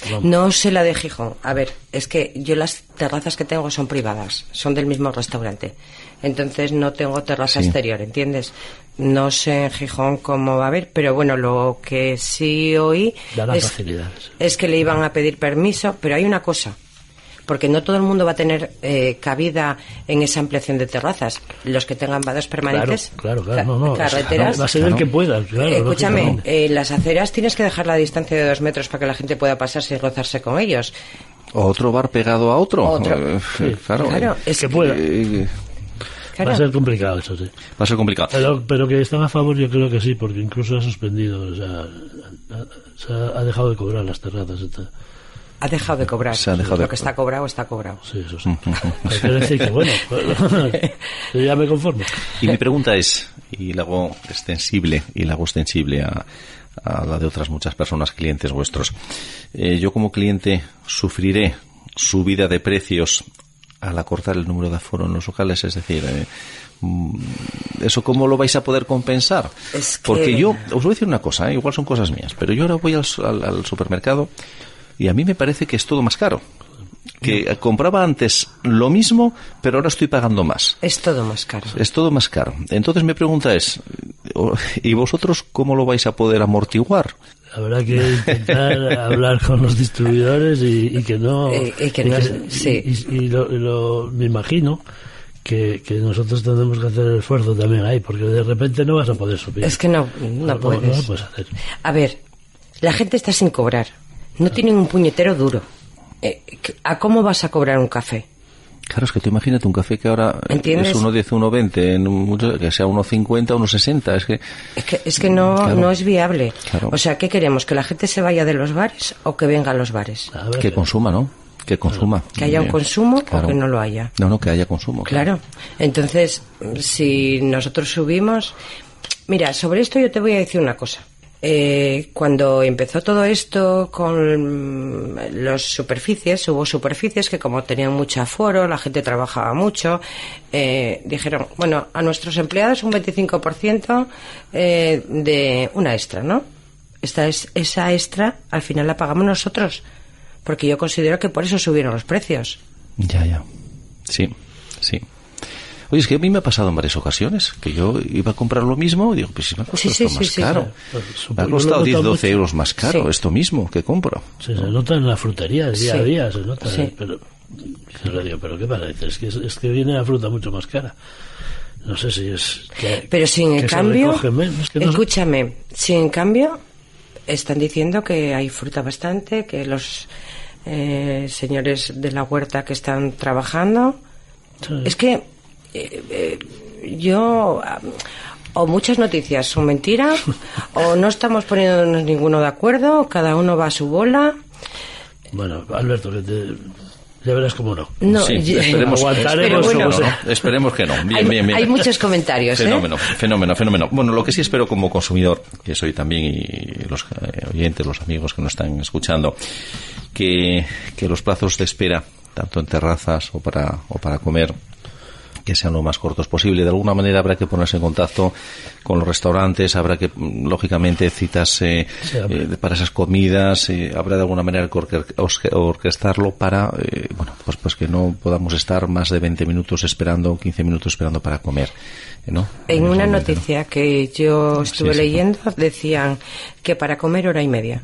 [SPEAKER 5] Vamos.
[SPEAKER 4] No sé la de Gijón. A ver, es que yo las terrazas que tengo son privadas, son del mismo restaurante. Entonces no tengo terraza
[SPEAKER 3] Sí.
[SPEAKER 4] exterior, ¿entiendes? No sé en Gijón cómo va a haber, pero bueno, lo que sí oí es que le iban a pedir permiso, pero hay una cosa. Porque no todo el mundo va a tener eh, cabida en esa ampliación de terrazas. Los que tengan vados permanentes,
[SPEAKER 5] Claro, claro, no, no.
[SPEAKER 4] carreteras,
[SPEAKER 5] Va a ser el que pueda, claro.
[SPEAKER 4] Escúchame,
[SPEAKER 5] lógicamente.
[SPEAKER 4] eh, las aceras tienes que dejar la distancia de dos metros para que la gente pueda pasar sin rozarse con ellos.
[SPEAKER 3] Otro bar pegado a otro.
[SPEAKER 4] Otro.
[SPEAKER 3] Eh,
[SPEAKER 5] Sí.
[SPEAKER 3] claro.
[SPEAKER 4] Claro,
[SPEAKER 3] eh,
[SPEAKER 4] es
[SPEAKER 5] que pueda.
[SPEAKER 3] eh,
[SPEAKER 4] Claro.
[SPEAKER 5] Va a ser complicado eso, sí.
[SPEAKER 3] va a ser complicado.
[SPEAKER 5] Pero, pero que están a favor, yo creo que sí, porque incluso ha suspendido, o sea, ha, se ha, ha dejado de cobrar las terrazas. etc.
[SPEAKER 4] Ha dejado de cobrar.
[SPEAKER 3] Se ha dejado
[SPEAKER 4] Lo
[SPEAKER 3] de
[SPEAKER 4] que está cobrado está cobrado.
[SPEAKER 5] Sí, eso sí. Hay que decir que, bueno, yo ya me conformo.
[SPEAKER 3] Y mi pregunta es, y la hago extensible, y la hago extensible a, a la de otras muchas personas, clientes vuestros. Eh, yo como cliente sufriré subida de precios al acortar el número de aforo en los locales, es decir, eh, mm, ¿eso cómo lo vais a poder compensar?
[SPEAKER 4] Es que-
[SPEAKER 3] Porque yo, os voy a decir una cosa, eh, igual son cosas mías, pero yo ahora voy al, su- al- al supermercado y a mí me parece que es todo más caro. Que eh, compraba antes lo mismo, pero ahora estoy pagando más.
[SPEAKER 4] Es todo más caro.
[SPEAKER 3] Es todo más caro. Entonces mi pregunta es, ¿y vosotros cómo lo vais a poder amortiguar?
[SPEAKER 5] Habrá que intentar hablar con los distribuidores y, y que no.
[SPEAKER 4] Eh, y que no- sí.
[SPEAKER 5] y- y lo, me imagino que, que nosotros tendremos que hacer el esfuerzo también ahí, porque de repente no vas a poder subir.
[SPEAKER 4] Es que no, no,
[SPEAKER 5] No, no
[SPEAKER 4] puedes.
[SPEAKER 5] lo puedes hacer.
[SPEAKER 4] A ver, la gente está sin cobrar. No tienen un puñetero duro. Eh, ¿A cómo vas a cobrar un café?
[SPEAKER 3] Claro, es que tú imagínate un café que ahora
[SPEAKER 4] ¿Entiendes?
[SPEAKER 3] es 1,10, 1,20, en un- mucho- que sea 1,50, 1,60. Es que
[SPEAKER 4] Es que, es que no,
[SPEAKER 3] Claro.
[SPEAKER 4] no es viable.
[SPEAKER 3] Claro.
[SPEAKER 4] O sea, ¿qué queremos? ¿Que la gente se vaya de los bares o que venga a los bares?
[SPEAKER 5] A ver,
[SPEAKER 3] que consuma, ¿no? Que consuma.
[SPEAKER 4] Que haya un consumo
[SPEAKER 3] Claro.
[SPEAKER 4] o que no lo haya.
[SPEAKER 3] No, no, que haya consumo.
[SPEAKER 4] Claro. Entonces, si nosotros subimos... Mira, sobre esto yo te voy a decir una cosa. Eh, cuando empezó todo esto con las superficies, hubo superficies que como tenían mucho aforo, la gente trabajaba mucho, eh, dijeron, bueno, a nuestros empleados un 25% eh, de una extra, ¿no? Esta es, esa extra al final la pagamos nosotros, porque yo considero que por eso subieron los precios.
[SPEAKER 3] Ya, ya. Sí, sí. Oye, es que a mí me ha pasado en varias ocasiones que yo iba a comprar lo mismo y digo, pues si me ha costado
[SPEAKER 4] Sí, sí,
[SPEAKER 3] esto
[SPEAKER 4] sí,
[SPEAKER 3] más
[SPEAKER 4] sí,
[SPEAKER 3] caro.
[SPEAKER 4] claro.
[SPEAKER 5] Pues,
[SPEAKER 3] Me ha
[SPEAKER 5] lo
[SPEAKER 3] costado
[SPEAKER 5] he
[SPEAKER 3] 10,
[SPEAKER 5] notado
[SPEAKER 3] 12
[SPEAKER 5] mucho.
[SPEAKER 3] euros más caro
[SPEAKER 4] Sí.
[SPEAKER 3] esto mismo que compro.
[SPEAKER 5] Sí, se nota en la frutería, día a día, se nota.
[SPEAKER 4] Sí.
[SPEAKER 5] Pero, yo le digo, ¿pero qué pasa? Es que, es que viene la fruta mucho más cara. No sé si es. Que,
[SPEAKER 4] Pero si en
[SPEAKER 5] que se
[SPEAKER 4] cambio,
[SPEAKER 5] recoge menos, es que no sé.
[SPEAKER 4] escúchame, si en cambio están diciendo que hay fruta bastante, que los eh, señores de la huerta que están trabajando,
[SPEAKER 5] Sí.
[SPEAKER 4] es que eh, eh, yo ah, o muchas noticias son mentiras o no estamos poniéndonos ninguno de acuerdo, cada uno va a su bola.
[SPEAKER 5] Bueno, Alberto, que te, ya verás cómo no.
[SPEAKER 4] No,
[SPEAKER 3] sí, esperemos,
[SPEAKER 5] Aguantaremos
[SPEAKER 3] no,
[SPEAKER 5] sea.
[SPEAKER 3] ¿no? Esperemos que no. Bien,
[SPEAKER 4] hay,
[SPEAKER 3] bien, bien.
[SPEAKER 4] hay muchos comentarios, ¿eh?
[SPEAKER 3] Fenómeno, fenómeno, fenómeno. Bueno, lo que sí espero como consumidor, que soy también, y los eh, oyentes, los amigos que nos están escuchando, que, que los plazos de espera, tanto en terrazas o para, o para comer, que sean lo más cortos posible. De alguna manera habrá que ponerse en contacto con los restaurantes, habrá que, lógicamente, citas eh, eh, para esas comidas, eh, habrá de alguna manera que orquestarlo para, bueno, pues, pues que no podamos estar más de 20 minutos esperando, 15 minutos esperando para comer. ¿no?
[SPEAKER 4] En una noticia que yo estuve leyendo decían que para comer hora y media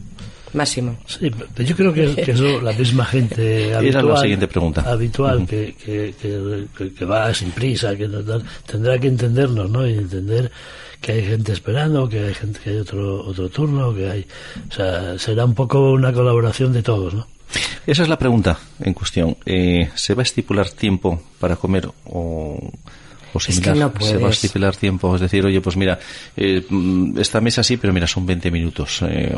[SPEAKER 4] máximo.
[SPEAKER 5] Sí, pero yo creo que, que eso la misma gente habitual,
[SPEAKER 3] la siguiente pregunta.
[SPEAKER 5] habitual que, que, que, va sin prisa, que tendrá que entendernos, ¿no? Y entender que hay gente esperando, que hay gente que hay otro otro turno, que hay, o sea, será un poco una colaboración de todos, ¿no?
[SPEAKER 3] Esa es la pregunta en cuestión. Eh, ¿Se va a estipular tiempo para comer o o similar.
[SPEAKER 4] Es que
[SPEAKER 3] se va a estipular tiempo. Es decir, oye, pues mira, eh, mm, esta mesa sí, pero mira, son 20 minutos. Eh,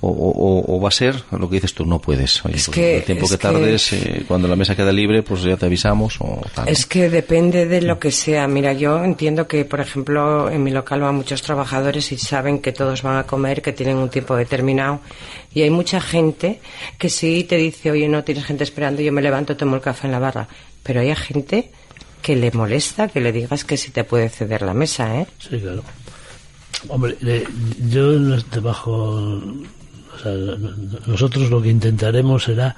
[SPEAKER 3] o, va a ser lo que dices tú, no puedes. Oye,
[SPEAKER 4] es
[SPEAKER 3] pues
[SPEAKER 4] que,
[SPEAKER 3] el tiempo que tardes, eh, cuando la mesa queda libre, pues ya te avisamos. O
[SPEAKER 4] Es que depende de lo que sea. Mira, yo entiendo que, por ejemplo, en mi local van muchos trabajadores y saben que todos van a comer, que tienen un tiempo determinado. Y hay mucha gente que sí te dice, oye, no tienes gente esperando, yo me levanto, tomo el café en la barra. Pero hay gente que le molesta que le digas que si te puede ceder la mesa, ¿eh?
[SPEAKER 5] Sí, claro. Hombre, yo debajo, o sea, nosotros lo que intentaremos será,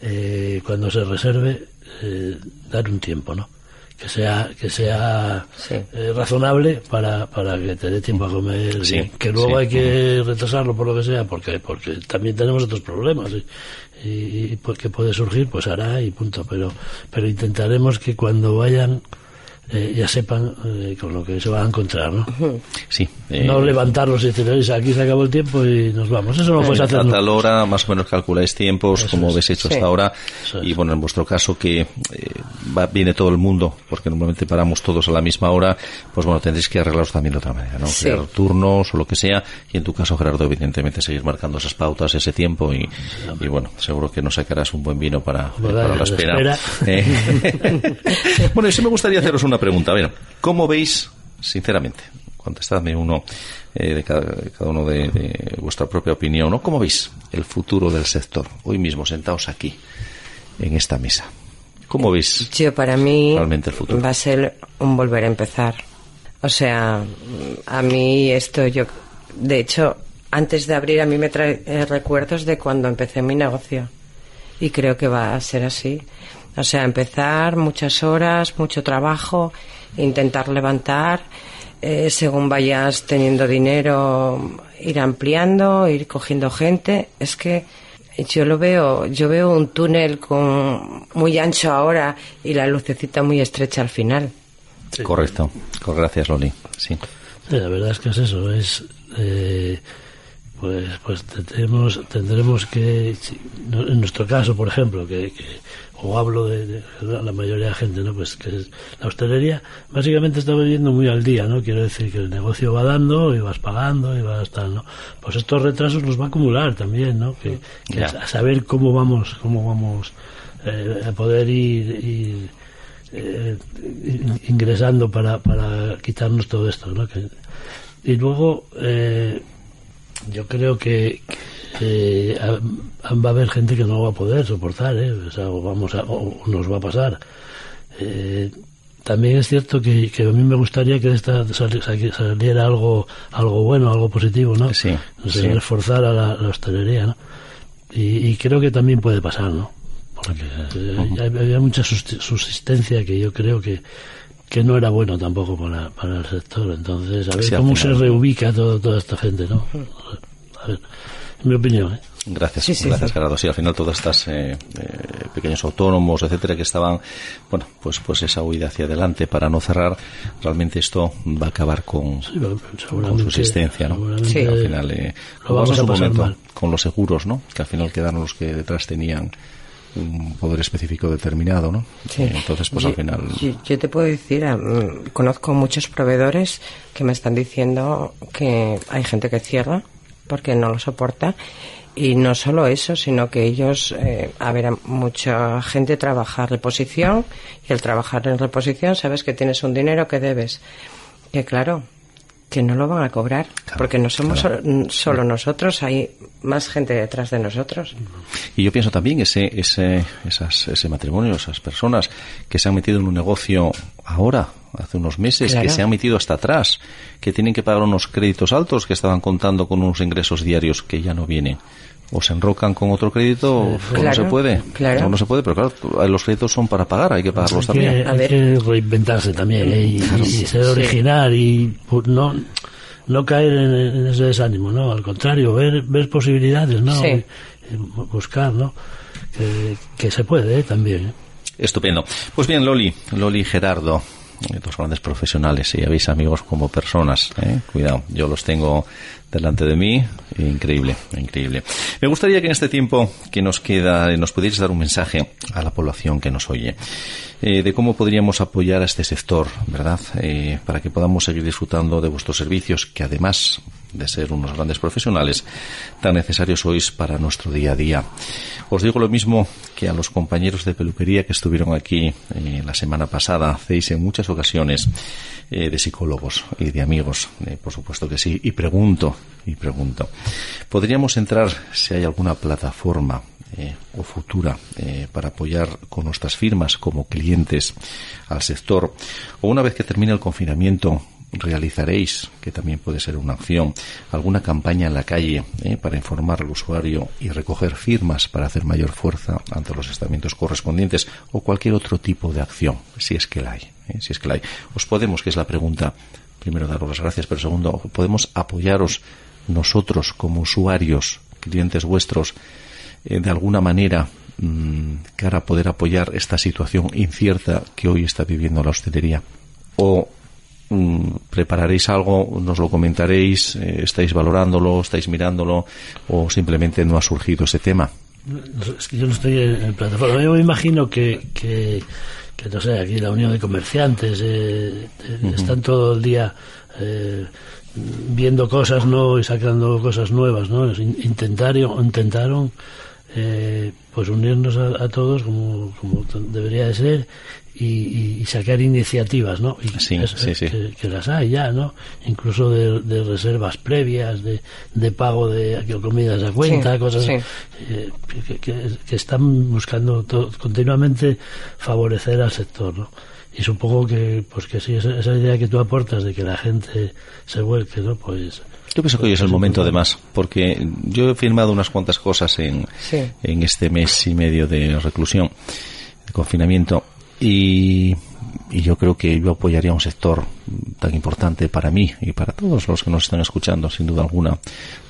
[SPEAKER 5] eh, cuando se reserve, eh, dar un tiempo, ¿no? Que sea que sea eh, razonable para, para que te dé tiempo a comer que luego hay que retrasarlo por lo que sea porque porque también tenemos otros problemas y, y, porque puede surgir pues hará y punto. Pero pero intentaremos que cuando vayan eh, ya sepan eh, con lo que se va a encontrar, ¿no?
[SPEAKER 3] Sí.
[SPEAKER 5] no levantarlos y decir, aquí se acabó el tiempo y nos vamos. Eso no lo puedes hacer.
[SPEAKER 3] A tal hora, más o menos calculáis tiempos, como habéis hecho hasta ahora. Y bueno, en vuestro caso que va, viene todo el mundo, porque normalmente paramos todos a la misma hora, pues bueno, tendréis que arreglaros también de otra manera, ¿no? Crear turnos o lo que sea. Y en tu caso, Gerardo, evidentemente, seguir marcando esas pautas, ese tiempo y, y bueno, seguro que nos sacarás un buen vino para, para la espera. bueno, y sí me gustaría haceros una pregunta. A ver, ¿cómo veis, sinceramente, contestadme uno eh, de cada, uno de, vuestra propia opinión, ¿no? ¿Cómo veis el futuro del sector? Hoy mismo, sentados aquí, en esta mesa. ¿Cómo veis
[SPEAKER 4] Yo, para mí,
[SPEAKER 3] realmente el futuro?
[SPEAKER 4] Va a ser un volver a empezar. O sea, a mí esto, yo, de hecho, antes de abrir, a mí me trae eh, recuerdos de cuando empecé mi negocio. Y creo que va a ser así. O sea, empezar muchas horas, mucho trabajo, intentar levantar, eh, según vayas teniendo dinero, ir ampliando, ir cogiendo gente. Es que yo lo veo, yo veo un túnel con muy ancho ahora y la lucecita muy estrecha al final.
[SPEAKER 3] Correcto. Gracias, Loli. Sí.
[SPEAKER 5] La verdad es que es eso, es eh, pues pues tendremos tendremos que en nuestro caso por ejemplo que o hablo de, la mayoría de la gente, ¿no? Pues que la hostelería básicamente está viviendo muy al día, ¿no? Quiero decir que el negocio va dando y vas pagando y vas tal, ¿no? Pues estos retrasos los va a acumular también, ¿no? Que, a saber cómo vamos, cómo vamos eh, a poder ir, eh, ingresando para, para quitarnos todo esto, ¿no? y luego eh, yo creo que eh, va a haber gente que no va a poder soportar, ¿eh? o, vamos a, nos va a pasar. Eh, también es cierto que, a mí me gustaría que de esta saliera algo algo bueno, algo positivo, ¿no?
[SPEAKER 3] Sí.
[SPEAKER 5] Reforzar a la, hostelería, ¿no? Y, creo que también puede pasar, ¿no? Porque eh, había mucha subsistencia que yo creo que, que no era bueno tampoco para, para el sector. Entonces, a ver cómo se reubica todo, toda esta gente, ¿no? A ver mi opinión. ¿eh?
[SPEAKER 3] Gracias, gracias Gerardo. Sí, al final todas estas eh, eh, pequeños autónomos, etcétera, que estaban, bueno, pues pues esa huida hacia adelante para no cerrar, realmente esto va a acabar con, con su existencia, ¿no?
[SPEAKER 5] Sí.
[SPEAKER 3] Al final, eh, lo vamos a un momento con los seguros, ¿no? Que al final quedaron los que detrás tenían un poder específico determinado, ¿no?
[SPEAKER 4] Sí.
[SPEAKER 3] Entonces, pues al final.
[SPEAKER 4] Yo, te puedo decir, mm, conozco muchos proveedores que me están diciendo que hay gente que cierra porque no lo soporta. Y no solo eso, sino que ellos, eh, a ver, mucha gente trabaja reposición y el trabajar en reposición sabes que tienes un dinero que debes. Que claro, que no lo van a cobrar, porque no somos
[SPEAKER 3] claro.
[SPEAKER 4] solo, solo nosotros, hay más gente detrás de nosotros.
[SPEAKER 3] Y yo pienso también ese, ese, esas, ese matrimonio, esas personas que se han metido en un negocio ahora, hace unos meses,
[SPEAKER 4] Claro.
[SPEAKER 3] que se han metido hasta atrás, que tienen que pagar unos créditos altos, que estaban contando con unos ingresos diarios que ya no vienen. O se enrocan con otro crédito, o no se puede.
[SPEAKER 4] claro.
[SPEAKER 3] O no se puede, pero claro, los créditos son para pagar, hay que pagarlos
[SPEAKER 5] hay que,
[SPEAKER 3] también.
[SPEAKER 4] A
[SPEAKER 5] hay
[SPEAKER 4] ver.
[SPEAKER 5] que reinventarse también ¿eh? y, y ser original y pues, no no caer en, en ese desánimo no al contrario ver ver posibilidades no
[SPEAKER 4] Sí.
[SPEAKER 5] Y- y buscar no que, que se puede ¿eh? también ¿eh?
[SPEAKER 3] Estupendo. Pues bien, Loli, Loli Gerardo, eh, dos grandes profesionales, y habéis amigos como personas, ¿eh? cuidado, yo los tengo delante de mí, increíble, increíble. Me gustaría que en este tiempo que nos queda nos pudierais dar un mensaje a la población que nos oye, eh, de cómo podríamos apoyar a este sector, ¿verdad? Eh, para que podamos seguir disfrutando de vuestros servicios, que además de ser unos grandes profesionales, tan necesarios sois para nuestro día a día. Os digo lo mismo que a los compañeros de peluquería que estuvieron aquí eh, la semana pasada. Hacéis en muchas ocasiones eh, de psicólogos y de amigos, eh, por supuesto que sí. Y pregunto, y pregunto, ¿podríamos entrar si hay alguna plataforma o futura para apoyar con nuestras firmas como clientes al sector? O una vez que termine el confinamiento, realizaréis, que también puede ser una opción, alguna campaña en la calle eh, para informar al usuario y recoger firmas para hacer mayor fuerza ante los estamentos correspondientes o cualquier otro tipo de acción, si es que la hay. eh, si es que la hay. Os podemos, que es la pregunta, primero daros las gracias, pero segundo, podemos apoyaros nosotros como usuarios, clientes vuestros, eh, de alguna manera mm, cara a poder apoyar esta situación incierta que hoy está viviendo la hostelería? ¿O prepararéis algo, nos lo comentaréis, eh, estáis valorándolo, estáis mirándolo o simplemente no ha surgido ese tema?
[SPEAKER 5] Es que yo no estoy en, en plataforma. Yo me imagino que, que, que, no sé, aquí la Unión de Comerciantes eh, eh, están todo el día eh, viendo cosas no y sacando cosas nuevas, ¿no? Intentaron, intentaron eh, pues unirnos a, a todos como, como debería de ser y, y- y sacar iniciativas, ¿no? Y
[SPEAKER 3] Sí, sí, sí.
[SPEAKER 5] Que, que las hay ya, ¿no? Incluso de, de reservas previas, de, de pago de comidas a cuenta,
[SPEAKER 4] Sí,
[SPEAKER 5] cosas
[SPEAKER 4] sí.
[SPEAKER 5] eh, que, que- que están buscando to- continuamente favorecer al sector, ¿no? Y supongo que, pues que sí, esa, esa idea que tú aportas de que la gente se vuelque, ¿no? Pues
[SPEAKER 3] Yo pienso que hoy es el momento, además, porque yo he firmado unas cuantas cosas en,
[SPEAKER 4] Sí.
[SPEAKER 3] en este mes y medio de reclusión, de confinamiento, y, y yo creo que yo apoyaría un sector tan importante para mí y para todos los que nos están escuchando, sin duda alguna,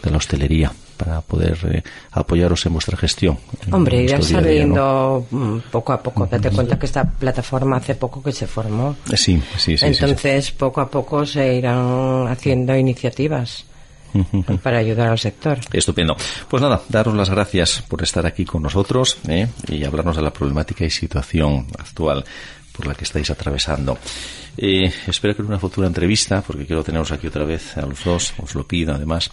[SPEAKER 3] de la hostelería, para poder eh, apoyaros en vuestra gestión.
[SPEAKER 4] Hombre, irá
[SPEAKER 3] vuestro día a día, ¿no?
[SPEAKER 4] saliendo mm, poco a poco. Date cuenta que esta plataforma hace poco que se formó.
[SPEAKER 3] Sí, sí, sí. sí, sí.
[SPEAKER 4] Entonces, poco a poco se irán haciendo iniciativas para ayudar al sector.
[SPEAKER 3] Estupendo. Pues nada, daros las gracias por estar aquí con nosotros ¿eh? y hablarnos de la problemática y situación actual por la que estáis atravesando. Eh, espero que en una futura entrevista, porque quiero teneros aquí otra vez a los dos, os lo pido además,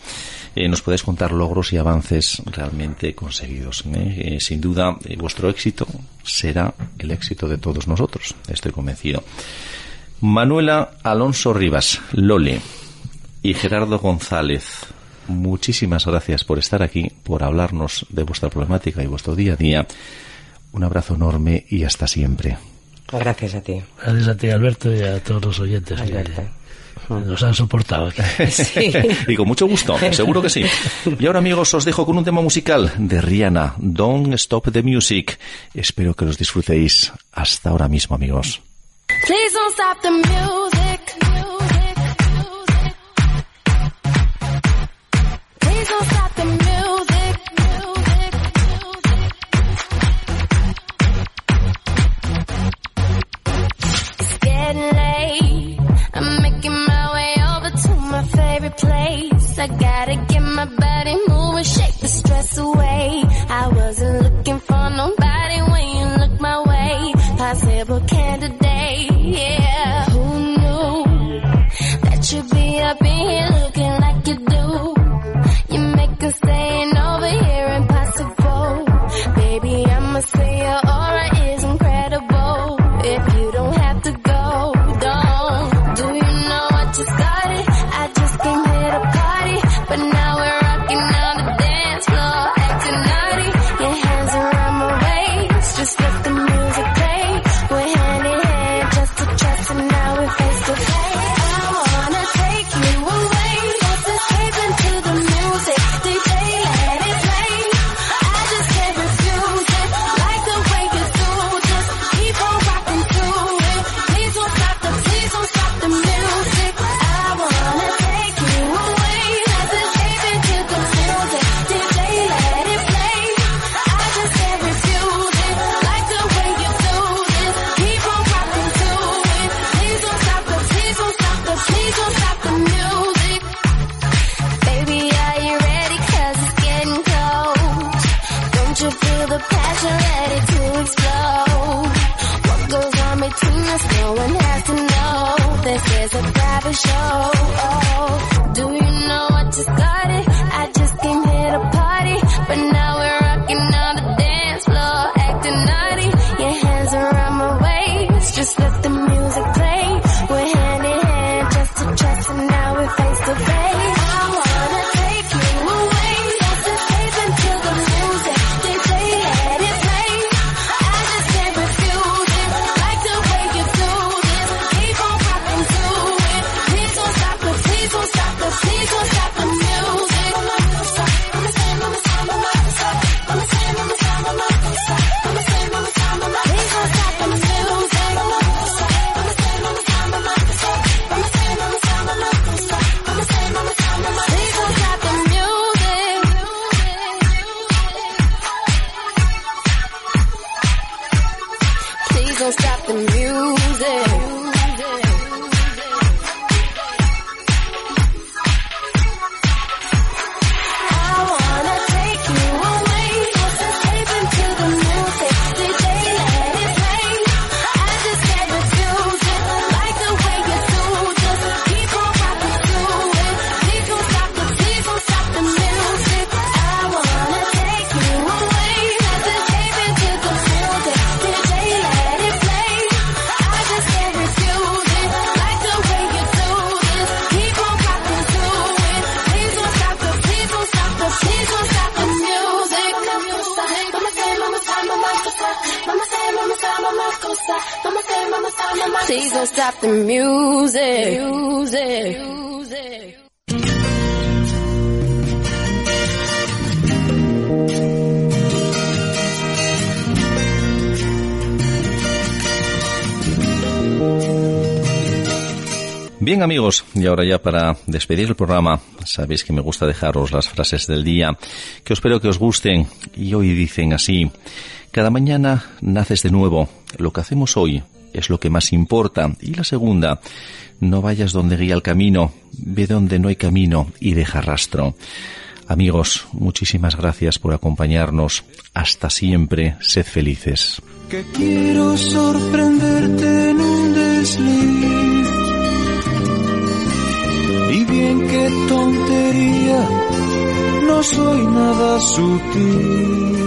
[SPEAKER 3] eh, nos podáis contar logros y avances realmente conseguidos. ¿eh? Sin duda, vuestro éxito será el éxito de todos nosotros, estoy convencido. Manuela Alonso Rivas, Lole y Gerardo González, muchísimas gracias por estar aquí, por hablarnos de vuestra problemática y vuestro día a día. Un abrazo enorme y hasta siempre.
[SPEAKER 4] Gracias a ti,
[SPEAKER 5] gracias a ti, Alberto, y a todos los oyentes
[SPEAKER 4] Alberto.
[SPEAKER 5] nos han soportado.
[SPEAKER 4] Sí.
[SPEAKER 3] Y con mucho gusto, seguro que sí. Y ahora amigos os dejo con un tema musical de Rihanna, Don't Stop the Music. Espero que los disfrutéis. Hasta ahora mismo amigos.
[SPEAKER 7] Please don't stop the music. music, getting late. I'm making my way over to my favorite place. I gotta get my body moving, shake the stress away. I wasn't looking for
[SPEAKER 3] amigos, y ahora ya para despedir el programa, sabéis que me gusta dejaros las frases del día, que espero que os gusten, y hoy dicen así, cada mañana naces de nuevo, lo que hacemos hoy es lo que más importa, y la segunda, no vayas donde guía el camino, ve donde no hay camino y deja rastro. Amigos, muchísimas gracias por acompañarnos. Hasta siempre, sed felices.
[SPEAKER 2] Que quiero sorprenderte en un desliz. qué tontería, no soy nada sutil.